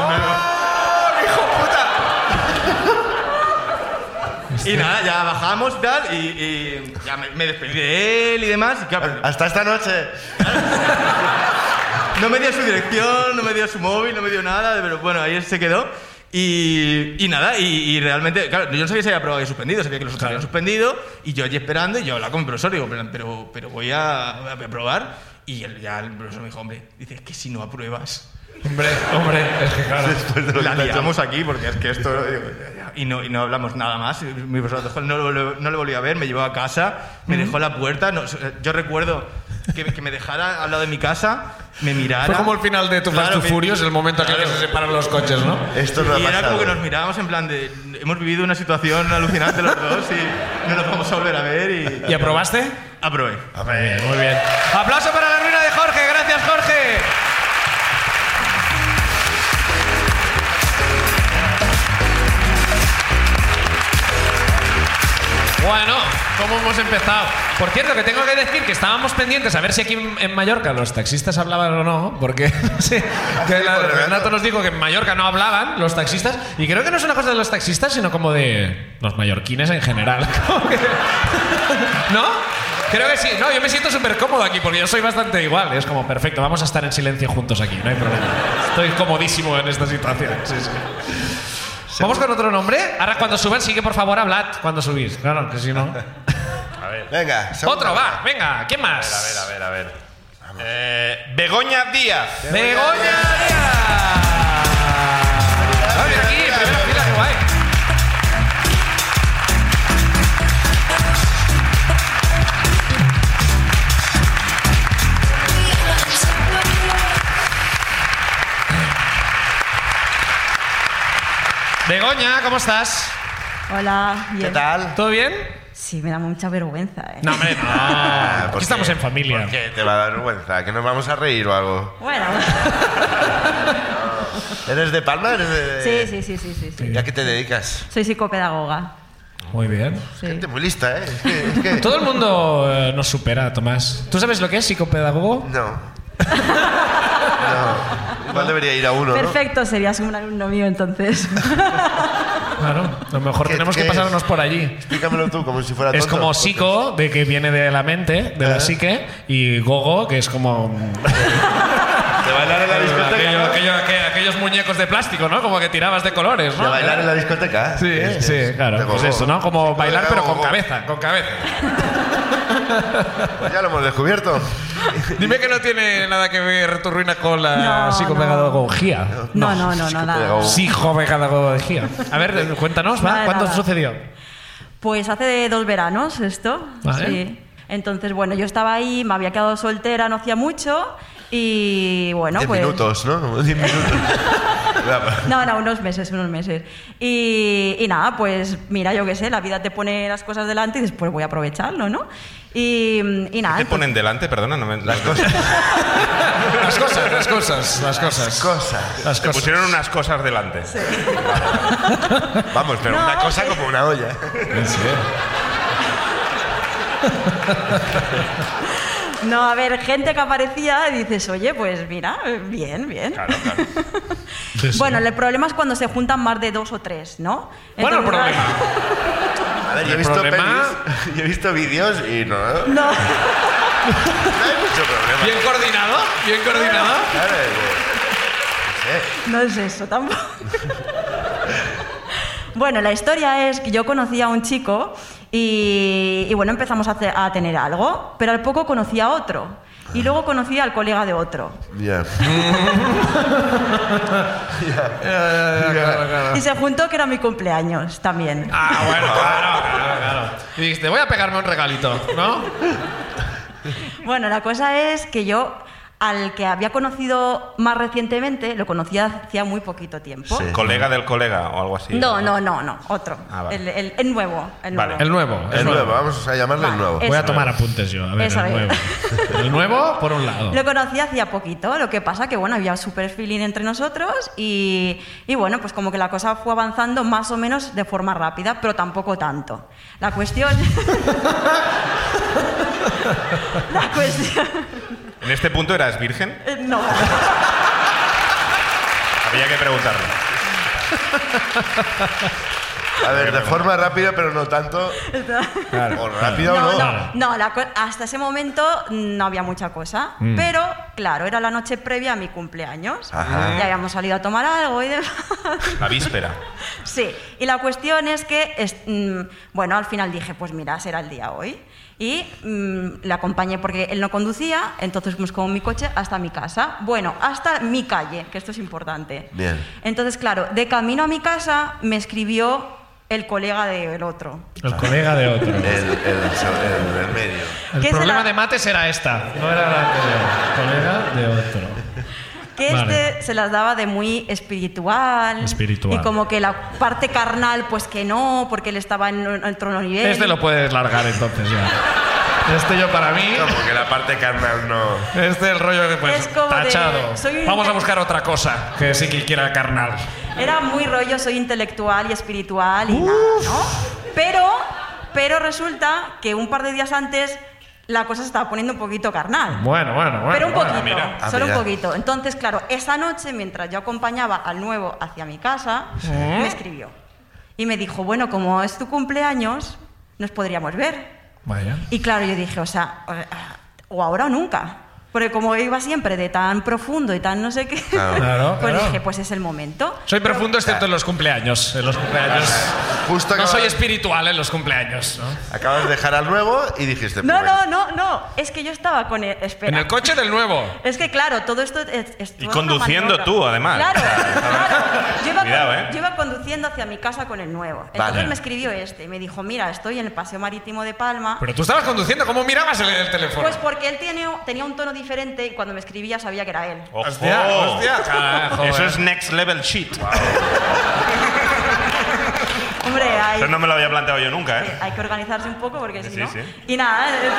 y nada, ya bajamos y tal, y, y ya me, me despedí de él y demás. Y claro, pero Hasta esta noche. no me dio su dirección, no me dio su móvil, no me dio nada, pero bueno, ahí se quedó. Y, y nada, y, y realmente, claro, yo no sabía si había aprobado y suspendido, sabía que los otros habían suspendido, y yo allí esperando, y yo hablaba con mi profesor, digo, pero, pero, voy a, a aprobar. Y él, ya el profesor me dijo, hombre, dice, es que si no apruebas, Hombre, hombre, es que claro. De la liamos aquí, porque es que esto... digo. Y no, y no hablamos nada más. Mi profesor no, lo- no le volví a ver, me llevó a casa, me dejó la puerta. no, yo recuerdo que, que me dejara al lado de mi casa, me mirara... Fue como el final de Tu Fast Claro, to me- Furious, el momento en que claro. se separan los coches, ¿no? Esto ha y era pasado. como que nos mirábamos en plan de... Hemos vivido una situación alucinante los dos y no nos vamos a volver a ver y... ¿Y aprobaste? Aprobé. Muy bien, muy bien. Aplauso para la Bueno, ¿cómo hemos empezado? Por cierto, que tengo que decir que estábamos pendientes a ver si aquí en, en Mallorca los taxistas hablaban o no, porque sí, que la- Renato nos dijo que en Mallorca no hablaban los taxistas, y creo que no es una cosa de los taxistas, sino como de los mallorquines en general. Que- ¿No? Creo que sí. No, yo me siento súper cómodo aquí porque yo soy bastante igual. Es como, perfecto, vamos a estar en silencio juntos aquí, no hay problema. Estoy comodísimo en esta situación. Sí, sí. ¿Vamos con otro nombre? Ahora cuando suban, sí que por favor hablad cuando subís. Claro, que si no... A ver, Venga, Otro, va, venga, ¿quién más? a ver, a ver, a ver. Eh, Begoña Díaz. Begoña Díaz. Ah, mira Begoña, ¿cómo estás? Hola, bien. ¿Qué tal? ¿Todo bien? Sí, me da mucha vergüenza, ¿eh? No, hombre, no. ¿por Aquí qué? estamos en familia. ¿Por qué te va a dar vergüenza? ¿Que nos vamos a reír o algo? Bueno, ¿Eres de Palma? ¿Eres de... sí, sí, sí, sí, sí, sí. ¿Y a qué te dedicas? Soy psicopedagoga. Muy bien. Sí. Gente muy lista, ¿eh? Es que... es que- Todo el mundo eh, nos supera, Tomás. ¿Tú sabes lo que es psicopedagogo? No. No. Igual debería ir a uno, ¿no? Perfecto, serías un alumno mío entonces. Claro, a lo mejor ¿Qué- tenemos qué que es? pasarnos por allí. Explícamelo tú, como si fuera Es tonto. como psico, de que viene de la mente, de la Ajá. psique, y gogo, que es como... De bailar en la discoteca. Aquello- ¿no? aquello- aqu- aquellos muñecos de plástico, ¿no? Como que tirabas de colores, ¿no? De bailar en la discoteca. Sí, Es- sí, es- claro. Pues eso, ¿no? Como Sí, bailar, pero con cabeza, con cabeza. Pues ya lo hemos descubierto. Dime que no tiene nada que ver tu ruina con la No, psicopedagogía. No, no, no, no, nada. Psicopedagogía. A ver, cuéntanos, ¿va? Nada, ¿Cuándo nada. sucedió? Pues hace dos veranos esto. Vale. Sí. Entonces, bueno, yo estaba ahí, me había quedado soltera no hacía mucho y bueno, Diez pues... minutos, ¿no? Diez minutos. No, no, unos meses, unos meses. Y, y nada, pues mira, yo qué sé, la vida te pone las cosas delante y después voy a aprovecharlo, ¿no? Y, y nada. ¿Te entonces- ponen delante? Perdona, no me... Las cosas. Las cosas, las cosas, las cosas. Cosas. Las Te cosas. pusieron unas cosas delante. Vamos, pero No, una cosa sí. como una olla. No, a ver, gente que aparecía y dices, oye, pues mira, bien, bien. Claro, claro. Sí, sí. Bueno, el problema es cuando se juntan más de dos o tres, ¿no? Bueno, el problema. A ver, yo he visto problema- pelis, yo he visto vídeos y no, no No, hay mucho problema. Bien coordinado, bien coordinado. Claro, eh, no es eso tampoco. Bueno, la historia es que yo conocí a un chico y, y bueno, empezamos a, hacer- a tener algo, pero al poco conocí a otro. Y luego conocí al colega de otro. Ya. Y se juntó que era mi cumpleaños también. Ah, bueno, claro, claro, claro. Y dijiste, voy a pegarme un regalito, ¿no? Bueno, la cosa es que yo al que había conocido más recientemente, lo conocía hacía muy poquito tiempo. Sí. Colega del colega o algo así. No, no, no, no, otro. Ah, vale. el, el- el nuevo. El Vale. nuevo. El nuevo. El nuevo, vamos a llamarle el nuevo. Voy a tomar es. apuntes yo. A ver, Eso el nuevo. El nuevo, por un lado. Lo conocí hacía poquito, lo que pasa que bueno, había super feeling entre nosotros y, y bueno, pues como que la cosa fue avanzando más o menos de forma rápida, pero tampoco tanto. La cuestión... la cuestión... ¿En este punto eras virgen? eh, No. Había que preguntarlo. A ver, de forma rápida, pero no tanto. O rápida o No, no. no, no, la co- hasta ese momento no había mucha cosa, pero claro, era la noche previa a mi cumpleaños. Ajá. Ya habíamos salido a tomar algo y demás. La víspera. Sí, y la cuestión es que, es- mm, bueno, al final dije, pues mira, será el día hoy. Y mm, le acompañé porque él no conducía, entonces fuimos con mi coche hasta mi casa. Bueno, hasta mi calle, que esto es importante. Bien. Entonces, claro, de camino a mi casa me escribió el colega del otro. El colega de otro. El, el, el, el medio. El ¿Qué problema de mates era esta, no era la anterior. Colega de otro. Que Vale. este se las daba de muy espiritual. Espiritual. Y como que la parte carnal, pues que no, porque él estaba en en otro nivel. Este lo puedes largar entonces ya. Este yo para mí. No, porque la parte carnal no. Este el rollo que pues Es como de, tachado. soy un- Vamos a buscar otra cosa que sí que quiera carnal. Era muy rollo, soy intelectual y espiritual y nada, ¿no? Pero, pero resulta que un par de días antes la cosa se estaba poniendo un poquito carnal. Bueno, bueno, bueno. pero un bueno, poquito, mira. Solo un poquito. Entonces, claro, esa noche, mientras yo acompañaba al nuevo hacia mi casa, me escribió. Y me dijo, bueno, como es tu cumpleaños, nos podríamos ver. Vaya. Y claro, yo dije, o sea, o ahora o nunca. Porque como iba siempre de tan profundo y tan no sé qué, Claro. Claro, pues claro. dije, pues es el momento. Soy profundo excepto en los cumpleaños. En los cumpleaños. Justo No soy espiritual en los cumpleaños. ¿no? acabas de dejar al nuevo y dijiste. No, pues, no, no, no. Es que yo estaba con el. Espera. En el coche del nuevo. Es que claro, todo esto es, es Y conduciendo tú, además. Claro, claro. Yo iba, Cuidado, con- ¿eh? yo iba conduciendo hacia mi casa con el nuevo. Entonces Vale. me escribió este y me dijo, mira, estoy en el paseo marítimo de Palma. Pero tú estabas conduciendo, ¿cómo mirabas el, el teléfono? Pues porque él tiene, tenía un tono diferente y cuando me escribía sabía que era él. ¡Ojo! Hostia, hostia. Carajo, Eso eh. es next level shit. Hombre, hay, Eso no me lo había planteado yo nunca, ¿eh? hay que organizarse un poco porque si Sí, no... sí. Y nada... eh,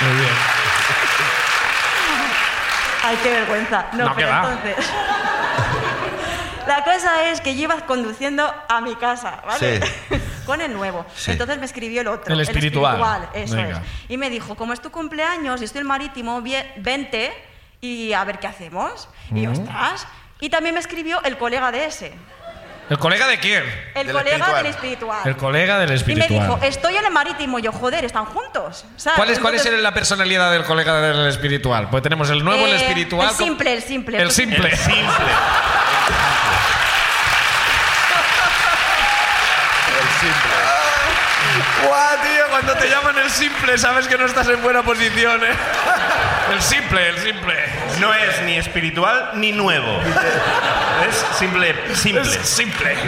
Muy bien. Ay, qué vergüenza. No, No, pero entonces. La cosa es que yo iba conduciendo a mi casa, ¿vale? Sí. Con el nuevo. Sí. Entonces me escribió el otro. El espiritual. eso Venga. es. Y me dijo, como es tu cumpleaños y estoy en marítimo, vente y a ver qué hacemos. Y yo, ostras. Y también me escribió el colega de ese. ¿El colega de quién? El Del colega espiritual. del espiritual. El colega del y me espiritual. dijo, estoy en el marítimo. Y yo, joder, están juntos. ¿sabes? ¿Cuál es, cuál es la personalidad del colega del espiritual? Pues tenemos el nuevo, el eh, espiritual. El simple, el simple. El simple. El simple. El simple. ¡Guau, tío! Cuando te llaman el simple, sabes que no estás en buena posición, ¿eh? El simple, el simple. No es ni espiritual ni nuevo. Es simple, simple. Es simple.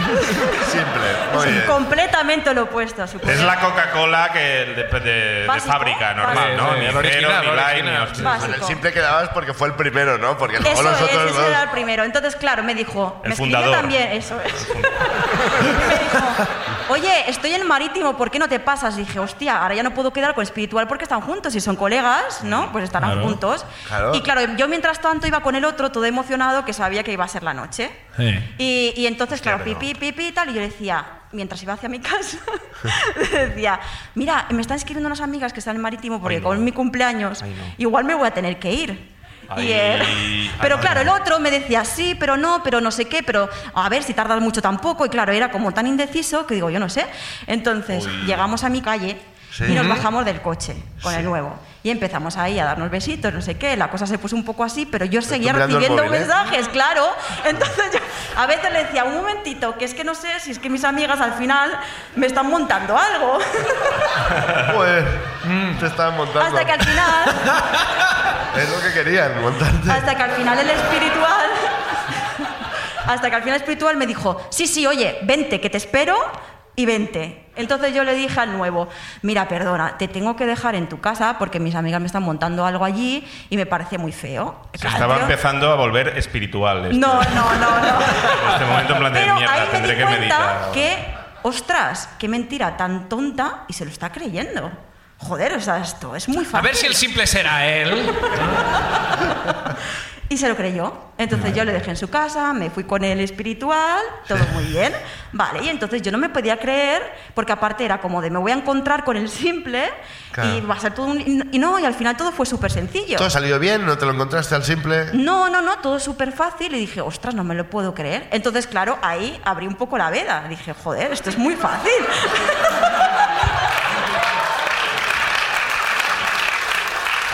Simple. Muy bien. Completamente lo opuesto a su Es la Coca-Cola que de, de- de fábrica normal. ¿no? Sí, Ni el cero, original, ni original. ni hostia. Básico. Con el simple quedabas porque fue el primero, ¿no? Porque luego Eso los es, otros ese dos. era el primero. Entonces, claro, me dijo, El me fundador. también, eso es. me dijo, oye, estoy en marítimo, ¿por qué no te pasas? Y dije, hostia, ahora ya no puedo quedar con espiritual porque están juntos. Si son colegas, ¿no? Pues estarán Claro. juntos. Claro. Y claro, yo mientras tanto iba con el otro, todo emocionado, que sabía que iba a ser la noche. Sí. Y, y entonces, claro, pero- pipí, pipí y tal, y yo decía, mientras iba hacia mi casa, decía, mira, me están escribiendo unas amigas que están en Marítimo porque Ay, no. con mi cumpleaños, Ay, no. igual me voy a tener que ir. Ay, Y él- ay, pero claro, el otro me decía, sí, pero no, pero no sé qué, pero a ver si tardas mucho tampoco. Y claro, era como tan indeciso que digo, yo no sé. Entonces, llegamos a mi calle Sí. y nos bajamos del coche con el nuevo. Y empezamos ahí a darnos besitos, no sé qué, la cosa se puso un poco así, pero yo seguía recibiendo móvil, ¿eh? mensajes, claro. Entonces yo a veces le decía, un momentito, que es que no sé si es que mis amigas al final me están montando algo. Pues, te estaban montando. Hasta que al final, Es lo que querían, montarte. hasta que al final el espiritual, hasta que al final el espiritual me dijo, sí, sí, oye, vente, que te espero y vente. Entonces yo le dije al nuevo, mira, perdona, te tengo que dejar en tu casa porque mis amigas me están montando algo allí y me parece muy feo. Se Claro, estaba tío. empezando a volver espiritual. esto. No, no, no, no. En este momento en plan de Pero mierda, ahí me tendré di que cuenta meditar. que, ostras, qué mentira tan tonta y se lo está creyendo. Joder, o sea, esto es muy fácil. A ver si el simple será él. Y se lo creyó. Entonces yo le dejé en su casa, me fui con el espiritual, todo muy bien. Vale, y entonces yo no me podía creer, porque aparte era como de me voy a encontrar con el simple y Claro. va a ser todo un... Y no, y al final todo fue súper sencillo. ¿Todo salió bien? ¿No te lo encontraste al simple? No, no, no, todo súper fácil y dije, ostras, no me lo puedo creer. Entonces, claro, ahí abrí un poco la veda. Dije, joder, esto es muy fácil.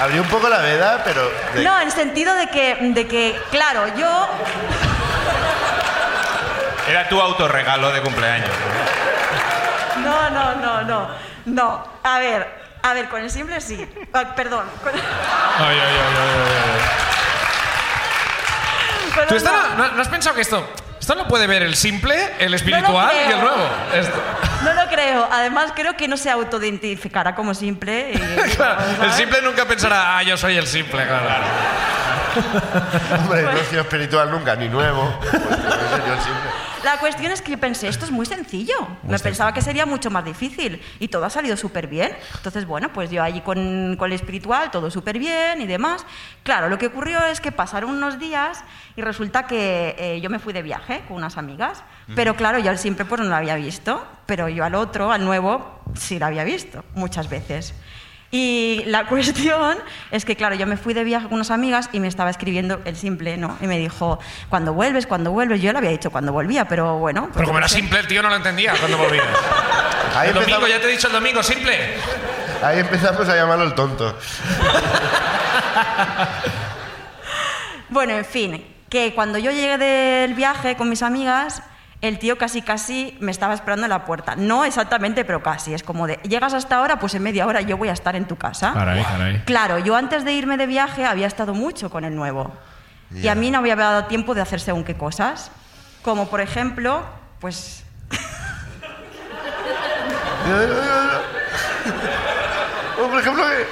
Abrió un poco la veda, pero... de- No, en el sentido de que, de que, claro, yo Era tu autorregalo de cumpleaños. No, no, no, no. No. A ver, a ver, con el simple sí. Ah, perdón. con- Ay, ay, ay, ay, ay, Pero ¿Tú esto no. no, no- no has pensado que esto, esto lo puede ver el simple, el espiritual y el nuevo? Esto- No lo creo. Además, creo que no se autoidentificará como simple. y- Claro, el simple nunca pensará, ah, yo soy el simple, claro. Hombre, no he sido espiritual nunca, ni nuevo. Pues, yo el simple. La cuestión es que yo pensé, esto es muy sencillo. Me pensaba que sería mucho más difícil y todo ha salido súper bien. Entonces, bueno, pues yo allí con, con el espiritual, todo súper bien y demás. Claro, lo que ocurrió es que pasaron unos días y resulta que eh, yo me fui de viaje con unas amigas, pero claro, yo siempre pues no lo había visto, pero yo al otro, al nuevo, sí lo había visto muchas veces. Y la cuestión es que, claro, yo me fui de viaje con unas amigas y me estaba escribiendo el simple, ¿no? Y me dijo, cuando vuelves, cuando vuelves. Yo le había dicho cuando volvía, pero bueno. pues Pero como era sé. simple, el tío no lo entendía cuando volvías. Ahí El domingo, ya te he dicho el domingo, simple. ahí empezamos a llamarlo el tonto. Bueno, en fin, que cuando yo llegué del viaje con mis amigas, el tío casi casi me estaba esperando en la puerta. No exactamente, pero casi. Es como de, llegas hasta ahora, pues en media hora yo voy a estar en tu casa. Caray, caray. Claro, yo antes de irme de viaje había estado mucho con el nuevo. Y a mí no había dado tiempo de hacer según qué cosas. Como por ejemplo, pues... O, por ejemplo, que-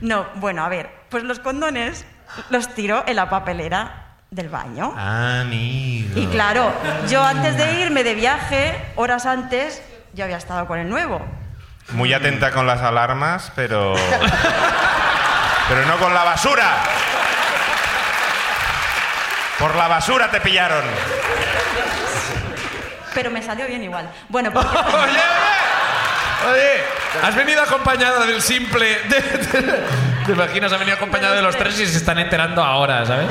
no, bueno, a ver, pues los condones los tiro en la papelera del baño. Amigo. Y claro, yo antes de irme de viaje, horas antes, yo había estado con el nuevo. Muy atenta con las alarmas, pero. pero no con la basura. Por la basura te pillaron. Pero me salió bien igual. Bueno, porque- Oye, oye. Oye, has venido acompañado del simple. de- de- ¿Te imaginas? Ha venido acompañado de los tres y se están enterando ahora, ¿sabes?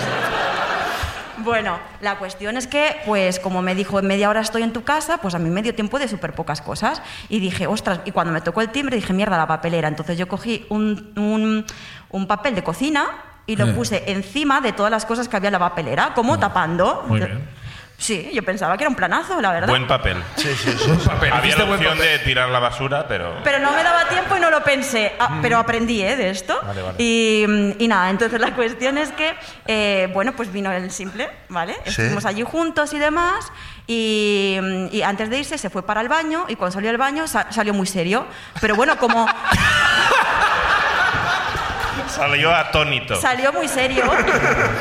Bueno, la cuestión es que, pues como me dijo, en media hora estoy en tu casa, pues a mí me dio tiempo de súper pocas cosas. Y dije, ostras, y cuando me tocó el timbre dije, mierda, la papelera. Entonces yo cogí un, un- un papel de cocina y lo puse encima de todas las cosas que había en la papelera, como tapando. Muy bien. Sí, yo pensaba que era un planazo, la verdad. Buen papel. Sí, sí, sí. Papel, Había la opción papel. de tirar la basura, pero. Pero no me daba tiempo y no lo pensé. Ah, Pero aprendí ¿eh? de esto. Vale, vale. Y, mm, y nada, entonces la cuestión es que, eh, bueno, pues vino el simple, ¿vale? Sí. Estuvimos allí juntos y demás. Y, mm, y antes de irse se fue para el baño y cuando salió del baño sa- salió muy serio. Pero bueno, como Salió atónito. salió muy serio.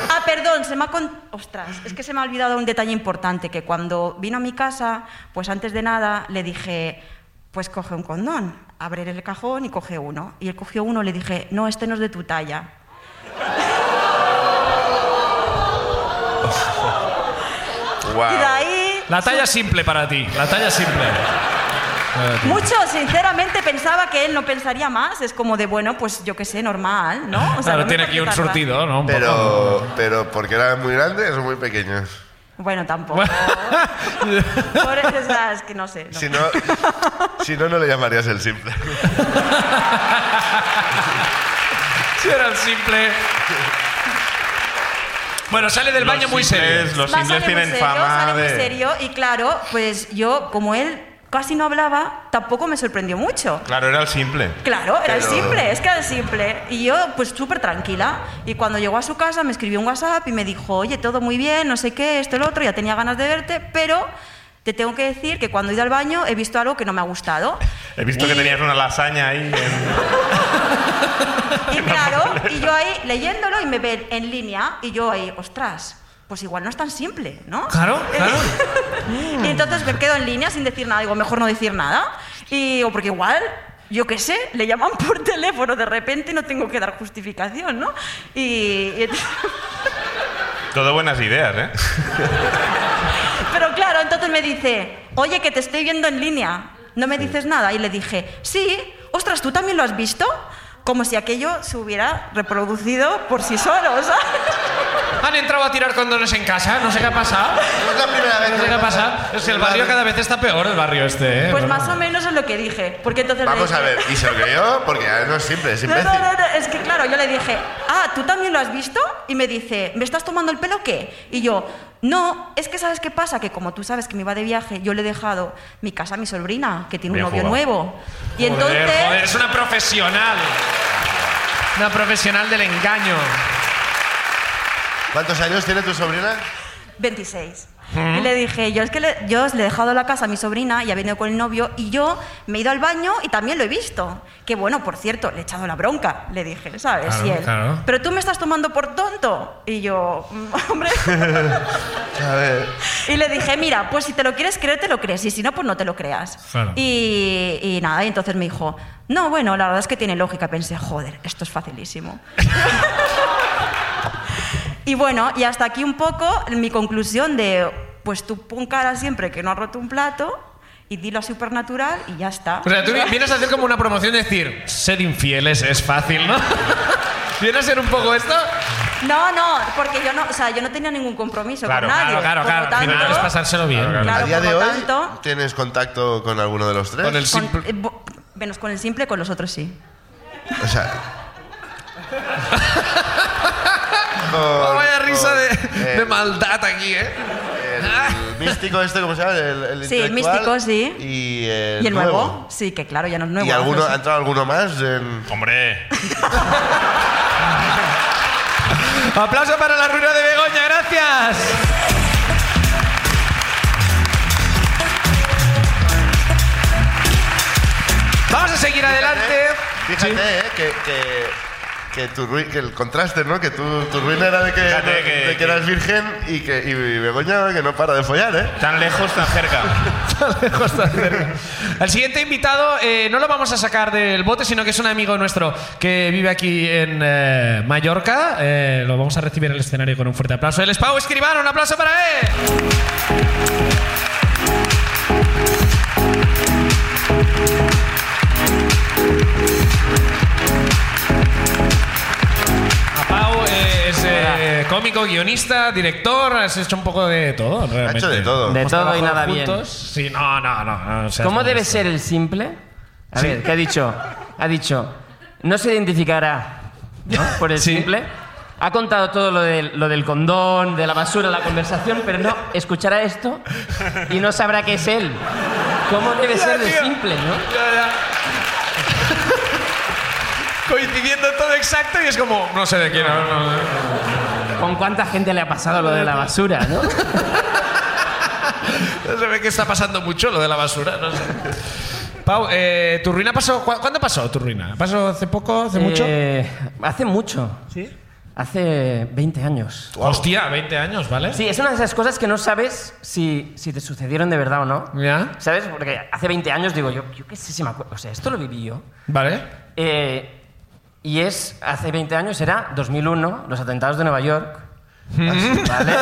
Ah, perdón, se me ha con... Ostras, es que se me ha olvidado un detalle importante, que cuando vino a mi casa, pues antes de nada le dije, pues coge un condón, abre el cajón y coge uno. Y él cogió uno, le dije, no, este no es de tu talla. Guau. Y de ahí, La talla simple para ti, la talla simple. Mucho, sinceramente, pensaba que él no pensaría más. Es como de, bueno, pues yo qué sé, normal, ¿no? O sea, Claro, no tiene aquí un surtido, ¿no? Un poco. Pero, pero porque eran muy grandes o muy pequeños. Bueno, tampoco. Por sea, es que no sé. no. Si no, si no, no le llamarías el simple. Si era el simple. Bueno, sale del baño muy serio. Los muy tienen serio, fama sale muy de... serio y claro, pues yo, como él casi no hablaba, tampoco me sorprendió mucho. Claro, era el simple. Claro, era el Pero- simple, es que era el simple. Y yo, pues súper tranquila. Y cuando llegó a su casa, me escribió un WhatsApp y me dijo, oye, todo muy bien, no sé qué, esto, lo otro, ya tenía ganas de verte, pero te tengo que decir que cuando he ido al baño he visto algo que no me ha gustado. He visto que Y- tenías una lasaña ahí. en- Y claro, y yo ahí leyéndolo y me ven en línea y yo ahí, ostras, pues igual no es tan simple, ¿no? Claro, claro. y entonces me quedo en línea sin decir nada, digo, mejor no decir nada. Y, o porque igual, yo qué sé, le llaman por teléfono de repente y no tengo que dar justificación, ¿no? Y, y- Todo buenas ideas, ¿eh? pero claro, entonces me dice, oye, que te estoy viendo en línea, ¿no me dices nada? Y le dije, sí, ostras, ¿tú también lo has visto? Como si aquello se hubiera reproducido por sí solo, ¿sabes? Han entrado a tirar condones en casa, no sé qué ha pasado. No es la primera vez No que sé qué ha pasado. Es que el barrio cada vez está peor, el barrio este, ¿eh? Pues más o menos es lo que dije. Porque entonces le Vamos a dije- ver, y se lo creyó porque ya no es simple, es No, imbécil. no, no, no, es que claro, yo le dije, ah, ¿tú también lo has visto? Y me dice, ¿me estás tomando el pelo o qué? Y yo, no, es que ¿sabes qué pasa? Que como tú sabes que me iba de viaje, yo le he dejado mi casa a mi sobrina, que tiene Bien un novio jugado. nuevo. Y Joder, entonces... joder, es una profesional. Una profesional del engaño. ¿Cuántos años tiene tu sobrina? 26. Y le dije, yo es que le, yo le he dejado la casa a mi sobrina y ha venido con el novio y yo me he ido al baño y también lo he visto. Que bueno, por cierto, le he echado la bronca, le dije, ¿sabes? Claro, y él, claro. pero tú me estás tomando por tonto. Y yo, "Mm, hombre. A ver. y le dije, mira, pues si te lo quieres creer, te lo crees y si no, pues no te lo creas. Claro. Y, y nada, y entonces me dijo, no, bueno, la verdad es que tiene lógica. Pensé, joder, esto es facilísimo. Y bueno, y hasta aquí un poco mi conclusión de, pues tú pon cara siempre que no has roto un plato y dilo a supernatural y ya está. O sea, tú vienes a hacer como una promoción de decir, ser infieles es fácil, ¿no? ¿Viene a ser un poco esto? No, no, porque yo no, o sea, yo no tenía ningún compromiso Claro, con nadie. Claro, claro, claro. Al final tanto, es pasárselo bien. Claro, Claro, ¿A día de hoy tanto- tienes contacto con alguno de los tres? Con el con- simple... eh, bo- menos con el simple, con los otros sí. O sea... Oh, vaya risa de, el- de maldad aquí, ¿eh? El místico este, ¿cómo se llama? El, el Sí, el místico, sí. Y el, y el nuevo, sí, que claro, ya no es nuevo. ¿Y alguno, ha entrado alguno más? En... Hombre, Aplauso para la ruina de Begoña, gracias. Vamos a seguir adelante. Fíjate, Sí. eh, que, que, que, tu que el contraste, ¿no? Que tu, tu ruina era de que, Fíjate de, que- de que eras virgen y que y Begoña que no para de follar, ¿eh? tan lejos, tan cerca. Lejos, tan cerca. El siguiente invitado eh, no lo vamos a sacar del bote, sino que es un amigo nuestro que vive aquí en eh, Mallorca. Eh, lo vamos a recibir en el escenario con un fuerte aplauso. Él es Pau Escribano, un aplauso para él. Eh, cómico, guionista, director, has hecho un poco de todo, realmente. hecho de todo. De todo y nada bien. juntos. Sí, no, no, no. no seas ¿Cómo debe ser el simple? A ver, ¿qué ha dicho? Ha dicho, no se identificará ¿no? por el Sí. simple. Ha contado todo lo del, lo del condón, de la basura, la conversación, pero no, escuchará esto y no sabrá que es él. ¿Cómo debe ser de tío. simple, no? Ya, ya. Coincidiendo todo exacto y es como, no sé de quién. no, no, no. ¿Con cuánta gente le ha pasado lo de la basura, no? No se ve que está pasando mucho lo de la basura, no sé. Pau, eh, ¿tu ruina pasó? cu- ¿Cuándo pasó tu ruina? ¿Pasó hace poco? ¿Hace mucho? Eh, hace mucho. ¿Sí? Hace 20 años. Hostia, 20 años, ¿vale? Sí, es una de esas cosas que no sabes si, si te sucedieron de verdad o no. ¿Ya? ¿Sabes? Porque hace 20 años digo, yo, yo qué sé si me acuerdo. O sea, esto lo viví yo. ¿Vale? Eh, y es, hace 20 años era 2001, los atentados de Nueva York. ¿Vale?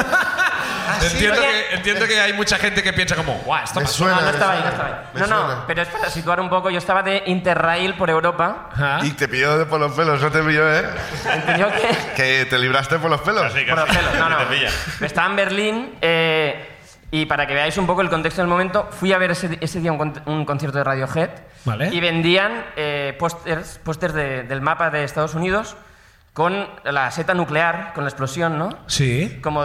entiendo, que, entiendo que hay mucha gente que piensa como, guau, esto Me pasó". suena. No, no me estaba ahí, no suena, estaba ahí. me No, no, suena. pero es para situar un poco. Yo estaba de Interrail por Europa. Ajá. Y te pilló de por los pelos, no te pilló, ¿eh? Entendió que... Que te libraste por los pelos. Casi, Por los casi. pelos, no, no. Te pilla. Estaba en Berlín eh, y para que veáis un poco el contexto del momento, fui a ver ese, ese día un, con- un concierto de Radiohead Vale. y vendían eh, pósters, pósters de- del mapa de Estados Unidos con la seta nuclear, con la explosión, ¿no? Sí. Como,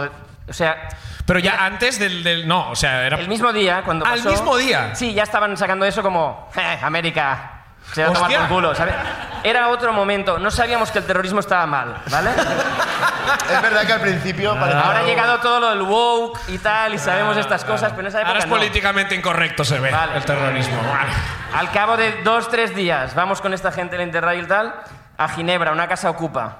o sea, Pero ya antes del, del- No, o sea, era. el mismo día cuando ¿Al pasó- mismo día? Sí, ya estaban sacando eso como, "Eh, América, se va a tomar por culo, ¿sabes? Era otro momento, no sabíamos que el terrorismo estaba mal, ¿vale? Es verdad que al principio parecía... Ahora ha llegado todo lo del woke y tal, y sabemos estas cosas, pero en esa época Ahora es no. políticamente incorrecto, se ve. Vale. El terrorismo. Vale. Al cabo de dos, tres días, vamos con esta gente del Interrail y tal, a Ginebra, una casa ocupa.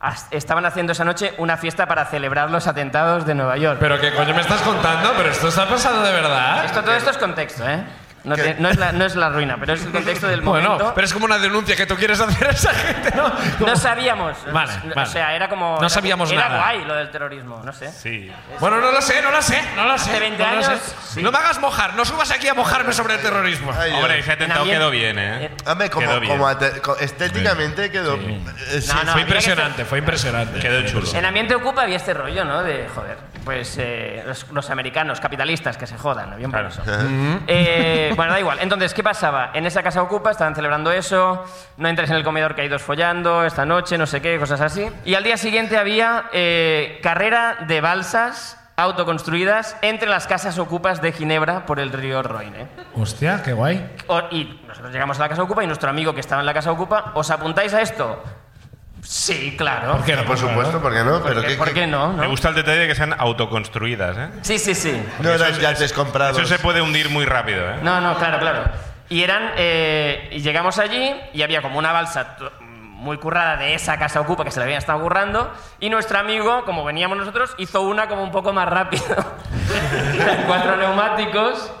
As- Estaban haciendo esa noche una fiesta para celebrar los atentados de Nueva York. Pero qué coño me estás contando, pero esto está pasando de verdad. Esto, todo esto es contexto, ¿eh? No, te- no es la, no es la ruina, pero es el contexto del Bueno, momento. pero es como una denuncia que tú quieres hacer a esa gente, ¿no? No sabíamos. Vale, O vale. sea, era como. No era- sabíamos era nada. guay lo del terrorismo, no sé. Sí. Bueno, no lo sé, no lo sé, no lo sé. Hace 20 no años, sí. No me hagas mojar, no subas aquí a mojarme sobre el terrorismo. Ay. Hombre, atentado ambiente- quedó bien, ¿eh? eh, Hombre, como, Quedó bien. como estéticamente quedó... eh, sí. No, no. Fue impresionante, fue impresionante. Quedó chulo. En ambiente ocupa había este rollo, ¿no? De, joder, pues eh, los, los americanos, capitalistas, que se jodan, bien por Claro. eso. Eh, bueno, da igual. Entonces, ¿qué pasaba? En esa casa ocupa estaban celebrando eso, no entres en el comedor que hay dos follando, esta noche, no sé qué, cosas así. Y al día siguiente había eh, carrera de balsas autoconstruidas entre las casas ocupas de Ginebra por el río Roine. Hostia, qué guay. O- y nosotros llegamos a la casa ocupa y nuestro amigo que estaba en la casa ocupa, ¿os apuntáis a esto? Sí, claro. ¿Por qué no? Por supuesto, ¿por qué no? Pero ¿Por qué, qué- por qué no? Me gusta el detalle de que sean autoconstruidas, ¿eh? Sí, sí, sí. No eran yates comprados. Eso se puede hundir muy rápido, ¿eh? No, no, claro, claro. Y eran. eh, y llegamos allí y había como una balsa muy currada de esa casa ocupa que se la habían estado currando. Y nuestro amigo, como veníamos nosotros, hizo una como un poco más rápido. Eran cuatro neumáticos.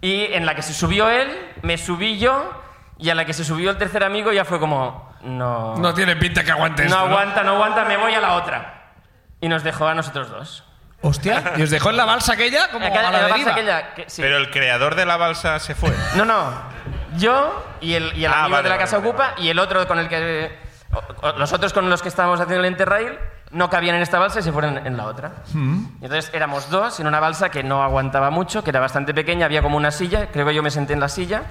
Y en la que se subió él, me subí yo. Y a la que se subió el tercer amigo ya fue como. No. No tiene pinta que aguante no aguanta, no aguanta, me voy a la otra. Y nos dejó a nosotros dos. Hostia, y os dejó en la balsa aquella como Aquella- a la la balsa deriva. aquella, que- sí. Pero el creador de la balsa se fue. No, no. Yo y el, y el Ah, amigo vale, de la vale, casa vale, ocupa y el otro con el que. o- o- Los otros con los que estábamos haciendo el Interrail no cabían en esta balsa y se fueron en la otra. Y entonces éramos dos en una balsa que no aguantaba mucho, que era bastante pequeña, había como una silla, creo que yo me senté en la silla,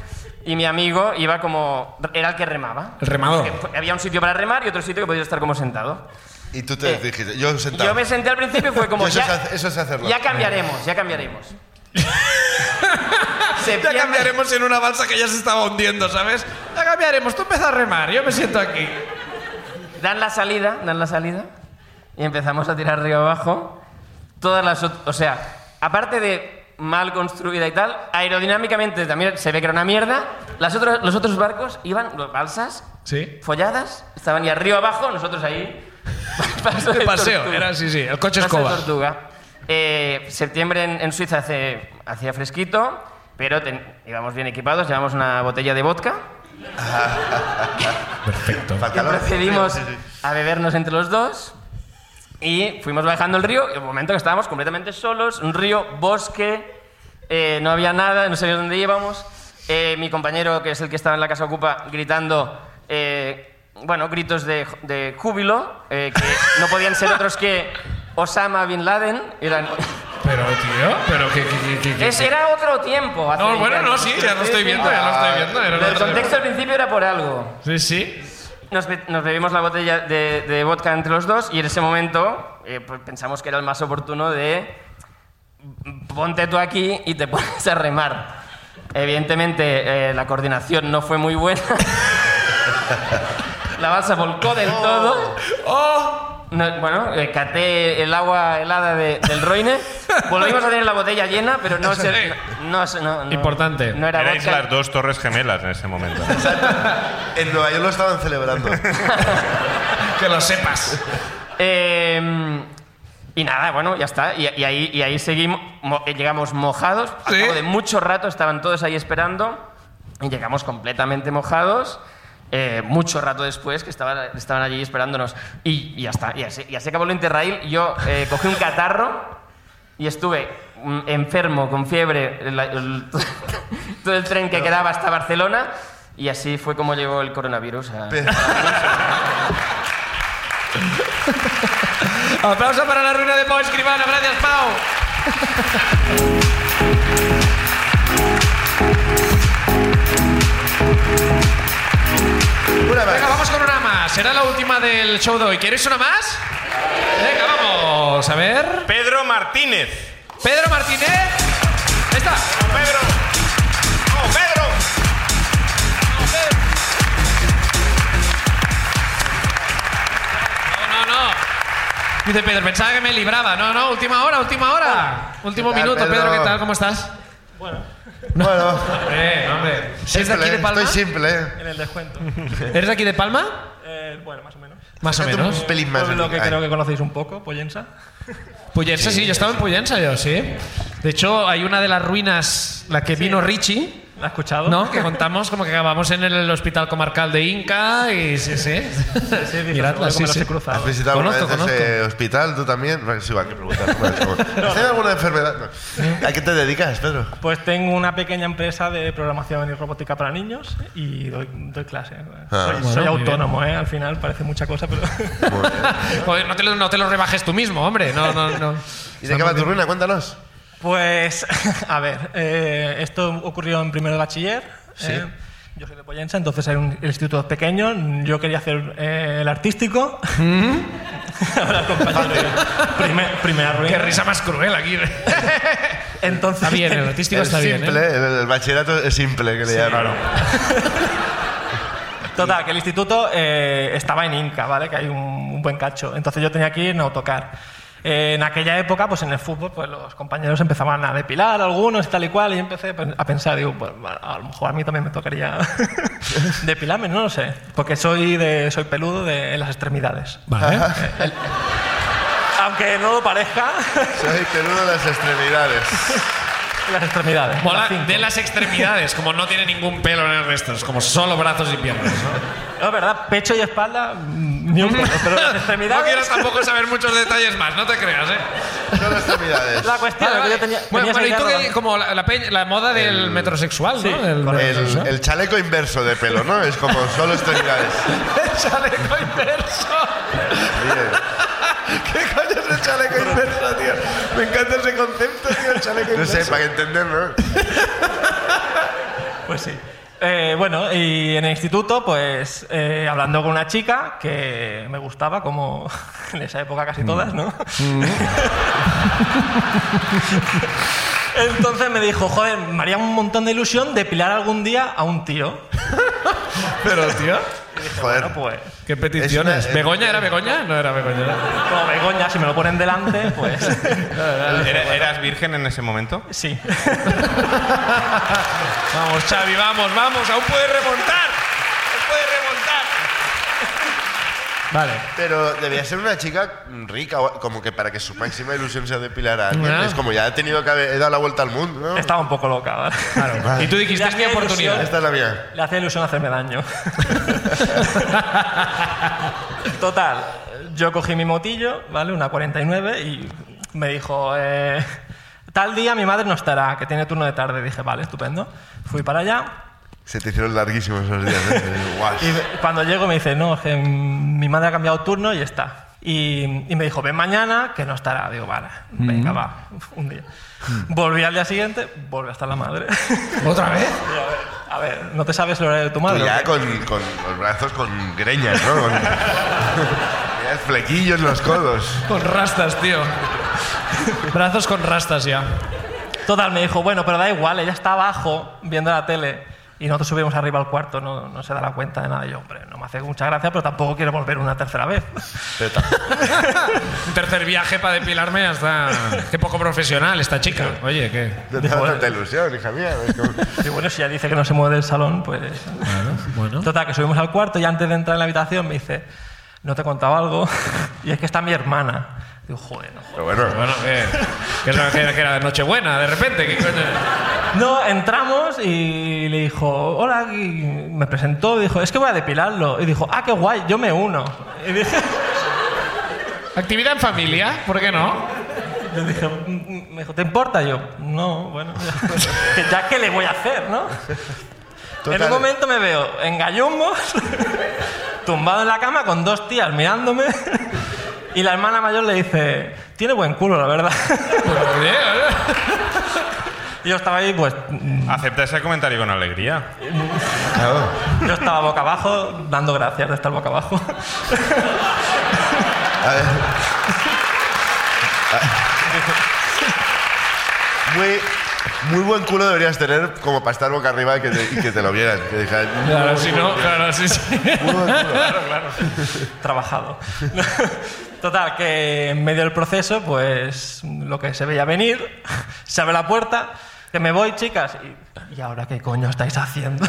y mi amigo iba como. era el que remaba. El remador. Porque había un sitio para remar y otro sitio que podías estar como sentado. Y tú te Eh, dijiste, yo sentado. Yo me senté al principio y fue como. Eso ya, es hace- eso es hacerlo. Ya cambiaremos, ya cambiaremos. Ya Septiembre- cambiaremos en una balsa que ya se estaba hundiendo, ¿sabes? Ya cambiaremos, tú empieza a remar, yo me siento aquí. Dan la salida, dan la salida y empezamos a tirar río abajo. Todas las, ot- o sea, aparte de mal construida y tal, aerodinámicamente también se ve que era una mierda. Las otras, los otros barcos iban, los balsas, Sí. folladas, estaban ya río abajo, nosotros ahí. paso De paseo, tortuga. era así, sí, el coche Paso de escoba. tortuga. Eh, septiembre en, en Suiza hace, hacía fresquito, pero ten- íbamos bien equipados, llevamos una botella de vodka. Perfecto. Y procedimos Sí, sí, sí. a bebernos entre los dos y fuimos bajando el río y un momento que estábamos completamente solos, un río, bosque, eh, no había nada, no sabíamos dónde íbamos. Eh, mi compañero, que es el que estaba en la casa ocupa, gritando, eh, bueno, gritos de, de júbilo, eh, que no podían ser otros que Osama Bin Laden. Eran, Pero, tío, pero que... que, que, que- era otro tiempo. hace No, 20 bueno, no, sí, ya lo estoy viendo, ya lo estoy viendo. era el otro- contexto al principio era por algo. Sí, sí. Nos, be- nos bebimos la botella de, vodka entre los dos y en ese momento eh, pues pensamos que era el más oportuno de ponte tú aquí y te pones a remar. Evidentemente eh, la coordinación no fue muy buena. la balsa volcó del todo. ¡Oh! No, bueno, eh, caté el agua helada de- del Roine. Volvimos a tener la botella llena, pero no se... No, no- no- no- Importante. No era Erais vodka. las dos torres gemelas en ese momento. En Nueva York lo estaban celebrando. Que lo sepas. Eh, y nada, bueno, ya está. Y, y ahí, y ahí seguimos, mo- eh, llegamos mojados. Al ¿Sí? cabo de mucho rato estaban todos ahí esperando. Y llegamos completamente mojados. Eh, mucho rato después que estaban, estaban allí esperándonos. Y, y ya está. Y así, y así acabó el Interrail. Yo eh, cogí un catarro. y estuve mm, enfermo, con fiebre, la- el- todo el tren que quedaba hasta Barcelona y así fue como llegó el coronavirus. a- Aplauso para la ruina de Pau Escribano. Gracias, Pau. Una más. Venga, vamos con una más. Será la última del show de hoy. ¿Quieres una más? Venga, vamos. A ver. Pedro Martínez. Pedro Martínez. Ahí está. Pedro. ¡Vamos, Pedro! No, no, no. Dice Pedro, pensaba que me libraba. No, no, última hora, última hora. Último ¿Qué tal, minuto, Pedro? Pedro? ¿qué tal? ¿Cómo estás? Bueno, Hombre, hombre. ¿Eres de aquí simple, de Palma? estoy simple. ¿eh? En el descuento. ¿Eres de aquí de Palma? Eh, bueno, más o menos. Más o menos. Un pelín más. Pueblo que creo que conocéis un poco, Pollensa. Puyensa, sí, yo estaba en Puyensa, yo, sí. De hecho, hay una de las ruinas, la que vino Richie, ¿La has escuchado? ¿no? Que contamos como que acabamos en el hospital comarcal de Inca y sí, sí. Sí, Miradla, "Joder, sí, sí. he cruzado". ¿Has visitado alguna Conozco, vez ese hospital? ¿Tú también? No, sí, va, que preguntar. ¿Tienes alguna enfermedad? No. ¿A qué te dedicas, Pedro? Pues tengo una pequeña empresa de programación y robótica para niños y doy, doy clase. Ah. soy Bueno, soy autónomo, ¿eh? Al final parece mucha cosa, pero... Joder, no te, lo, no te lo rebajes tú mismo, hombre. No, no, no. ¿Y de qué va tu ruina? Cuéntanos. Pues, a ver, eh, esto ocurrió en primero de bachiller. eh, yo soy de Pollensa, entonces era un el instituto pequeño. Yo quería hacer eh, el artístico. Ahora, compañero, primer- primera ruina. Qué risa más cruel aquí. Entonces, Está bien, el artístico Es está bien. simple, ¿eh? el, el bachillerato es simple, que le llaman. Total, que el instituto eh, estaba en Inca, ¿vale? Que hay un, un buen cacho. Entonces yo tenía que ir en autocar. Eh, en aquella época, pues en el fútbol, pues los compañeros empezaban a depilar algunos y tal y cual, y yo empecé a pensar, digo, pues a lo mejor a mí también me tocaría depilarme, no lo sé, porque soy de soy peludo de, en las extremidades. Vale. Aunque no lo parezca, Soy peludo de las extremidades. las extremidades. Mola las de las extremidades, como no tiene ningún pelo en el resto, es como solo brazos y piernas. ¿no? No, verdad, pecho y espalda, mm, ni un pelo, pero las No extremidades... quieras tampoco saber muchos detalles más, no te creas, ¿eh? Solo extremidades. La cuestión Vale, que yo tenía, bueno, tenía bueno, ¿y tú como la, la peña- la moda del metrosexual, Sí, ¿no? El, el chaleco inverso de pelo, ¿no? Es como solo extremidades. chaleco inverso. ¿Qué el chaleco inverso, tío? Me encanta ese concepto, tío, el chaleco No inverso. sé, para entenderlo. Pues sí. Eh, bueno, y en el instituto, pues eh, hablando con una chica que me gustaba, como en esa época casi todas, ¿no? Entonces me dijo, joder, me haría un montón de ilusión depilar algún día a un tío. Pero, tío, Joder. Bueno, pues, qué peticiones. Es una- ¿Begoña era Begoña? No era Begoña. como Begoña, si me lo ponen delante, pues ¿Era- ¿Eras virgen en ese momento? sí. Vamos, Xavi, vamos, vamos, aún puedes remontar. Aún puedes remontar. Vale. Pero debía ser una chica rica, como que para que su máxima ilusión sea depilar a alguien. Ah. Es como ya he tenido que haber he dado la vuelta al mundo, ¿no? Estaba un poco loca, ¿vale? Claro. Y tú dijiste, es mi oportunidad. Esta es la mía. Le hacía ilusión hacerme daño. Total, yo cogí mi motillo, ¿vale? Una 49 y me dijo, eh, tal día mi madre no estará, que tiene turno de tarde. Dije, vale, estupendo. Fui para allá Se te hicieron larguísimos esos días, ¿eh? Y cuando llego me dice, no, es que mm, mi madre ha cambiado turno y está. Y, y me dijo, ven mañana, que no estará. Digo, vale, venga, va, un día. Volví al día siguiente, volví a estar la madre. ¿Otra vez? A, ver, a ver, ¿no te sabes el horario de tu Tú madre? o ya con, con los brazos con greñas, ¿no? Con, Tenías flequillos en los codos. Con rastas, tío. Brazos con rastas ya. Total, me dijo, bueno, pero da igual, ella está abajo viendo la tele y nosotros subimos arriba al cuarto, no, no se dará cuenta de nada. Y yo, hombre, no me hace mucha gracia, pero tampoco quiero volver una tercera vez. Un tercer viaje para depilarme hasta... Qué poco profesional esta chica. Oye, ¿qué? No te da tanta ilusión, hija mía. Y bueno, si ella dice que no se mueve del salón, pues... Bueno. Total, que subimos al cuarto y antes de entrar en la habitación me dice, no te he contado algo, y es que está mi hermana. Digo, joder, no, joder. Pero bueno, Bueno, ¿qué? ¿Que era, que era- que era Nochebuena, de repente? ¿Qué coño? No, entramos y le dijo, hola, y me presentó, y dijo, es que voy a depilarlo. Y dijo, ah, qué guay, yo me uno. Y dije, ¿Actividad en familia? ¿Por qué no? Yo dije, "Mm, mm", me dijo, ¿te importa? Y yo, no, bueno, ya, ya que le voy a hacer, ¿no? En un momento me veo en gallumbos, tumbado en la cama con dos tías mirándome, y la hermana mayor le dice, tiene buen culo, la verdad. Y yo estaba ahí, pues, mm, Acepta ese comentario con alegría. Claro. yo estaba boca abajo, dando gracias de estar boca abajo. A ver. Muy, muy buen culo deberías tener como para estar boca arriba y que te, y que te lo vieran. Que dijeran, Claro, si no, claro, sí, sí. muy buen culo. trabajado. Total, que en medio del proceso, pues lo que se veía venir, se abre la puerta, que me voy, chicas, y, ¿y ahora qué coño estáis haciendo?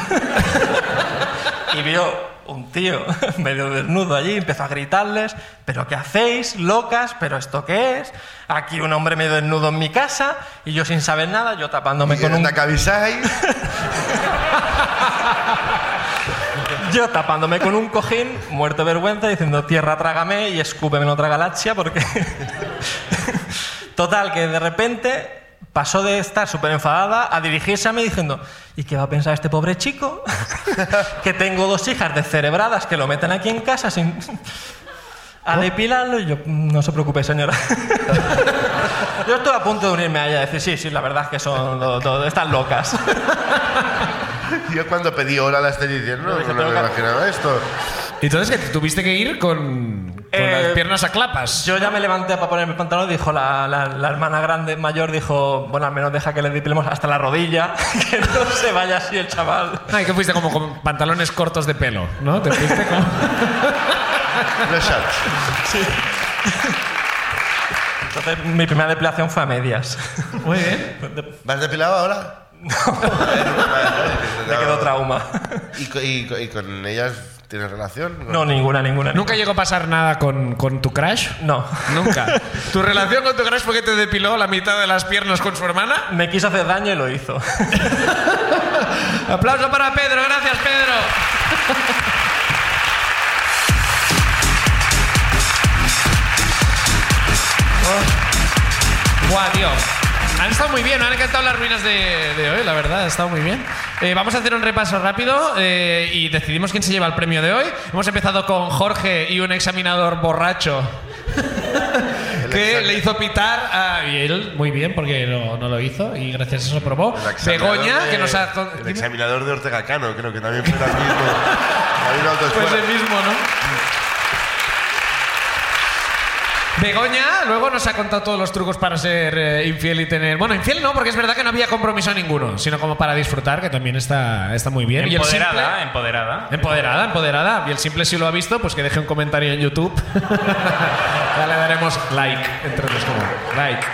y vio un tío medio desnudo allí, empezó a gritarles, ¿pero qué hacéis, locas? ¿Pero esto qué es? Aquí un hombre medio desnudo en mi casa, y yo sin saber nada, yo tapándome con un avisáis. Yo tapándome con un cojín, muerto de vergüenza, diciendo tierra trágame y escúpeme en otra galaxia porque... Total, que de repente pasó de estar súper enfadada a dirigirse a mí diciendo ¿y qué va a pensar este pobre chico? que tengo dos hijas descerebradas que lo meten aquí en casa sin... A depilarlo y yo, no se preocupe, señora. yo estoy a punto de unirme a ella y decir, sí, sí, la verdad es que son, do- do- están locas. Yo cuando pedí hora a la edición no, dije, no me imaginaba esto. Y entonces que tuviste que ir con, con Eh, las piernas a clapas. Yo ya me levanté para ponerme el pantalón, dijo la, la- la hermana grande mayor, dijo, bueno, al menos deja que le dipilemos hasta la rodilla, que no se vaya así el chaval. Ay, que fuiste como con pantalones cortos de pelo, ¿no? Te fuiste como... Los shorts. Entonces mi primera depilación fue a medias. Muy bien. ¿Vas depilado ahora? No. Me quedó trauma. ¿Y, y co- y con ellas tienes relación? No, ninguna, ninguna. ¿Nunca llegó a pasar nada con, con tu crush? No. Nunca. ¿Tu relación con tu crush fue que te depiló la mitad de las piernas con su hermana? Me quiso hacer daño y lo hizo. Aplauso para Pedro, gracias Pedro. Oh. Buah, tío. Han estado muy bien, me han encantado las ruinas de, de hoy, la verdad, han estado muy bien. Eh, vamos a hacer un repaso rápido eh, y decidimos quién se lleva el premio de hoy. Hemos empezado con Jorge y un examinador borracho que le hizo pitar a... Y él, muy bien, porque no, no lo hizo y gracias a eso probó. El examinador Begoña, de- que nos ha... El examinador de Ortega Cano, creo que también fue el mismo. La misma Pues autoescuela. el mismo, ¿no? Begoña luego nos ha contado todos los trucos para ser eh, infiel y tener... Bueno, infiel no, porque es verdad que no había compromiso ninguno, sino como para disfrutar, que también está, está muy bien. Y el Empoderada, simple- empoderada. Empoderada, empoderada. Y el simple si lo ha visto, pues que deje un comentario en YouTube. ya le daremos like, entre otros como like.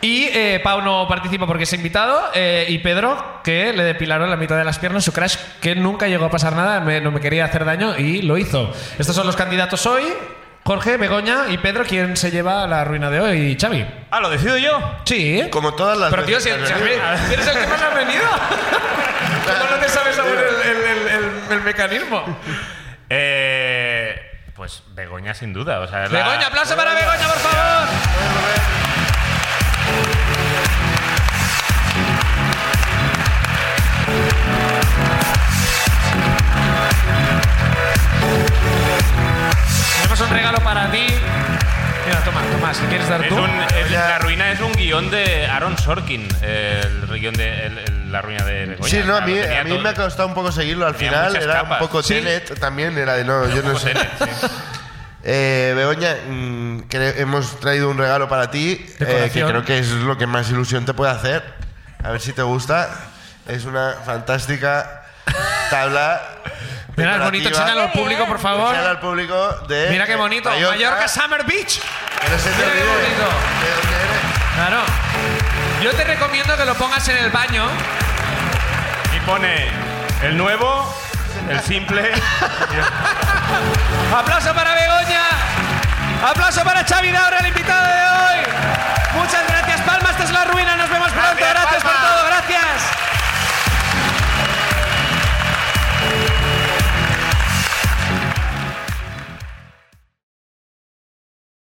Y eh, Pau no participa porque es invitado. eh, y Pedro, que le depilaron la mitad de las piernas, su crash, que nunca llegó a pasar nada, me- no me quería hacer daño y lo hizo. Estos son los candidatos hoy. Jorge, Begoña y Pedro, ¿quién se lleva la ruina de hoy? Xavi. Ah, ¿lo decido yo? Sí. Como todas las Pero tío, si veces el, que has venido. Xavi, ¿eres el que más ha venido? ¿Cómo no te sabes aún el, el- el- el- el mecanismo? Eh, pues Begoña, sin duda. O sea, es la- Begoña, aplauso para Begoña, por favor. Tenemos un regalo para ti. Mira, toma, toma, si quieres dar Es tú. un- es- la ruina es un guion de Aaron Sorkin, el guion de el- el- la ruina de Begoña. Sí, no, a mí, a mí todo. me ha costado un poco seguirlo al final. Era capas. un poco Sí. Tenet también, era de no, yo no sé. Tenet, sí. Eh, Begoña, mm, cre- hemos traído un regalo para ti eh, que creo que es lo que más ilusión te puede hacer. A ver si te gusta. Es una fantástica tabla. Mira, es bonito, enséñalo al público, por favor. Enséñalo al público de. Mira qué de bonito. Mallorca, Summer Beach. Se te Mira qué bonito. de. Claro. Yo te recomiendo que lo pongas en el baño. Y pone el nuevo, el simple. ¡Aplauso para Begoña! ¡Aplauso para Xavi Daure!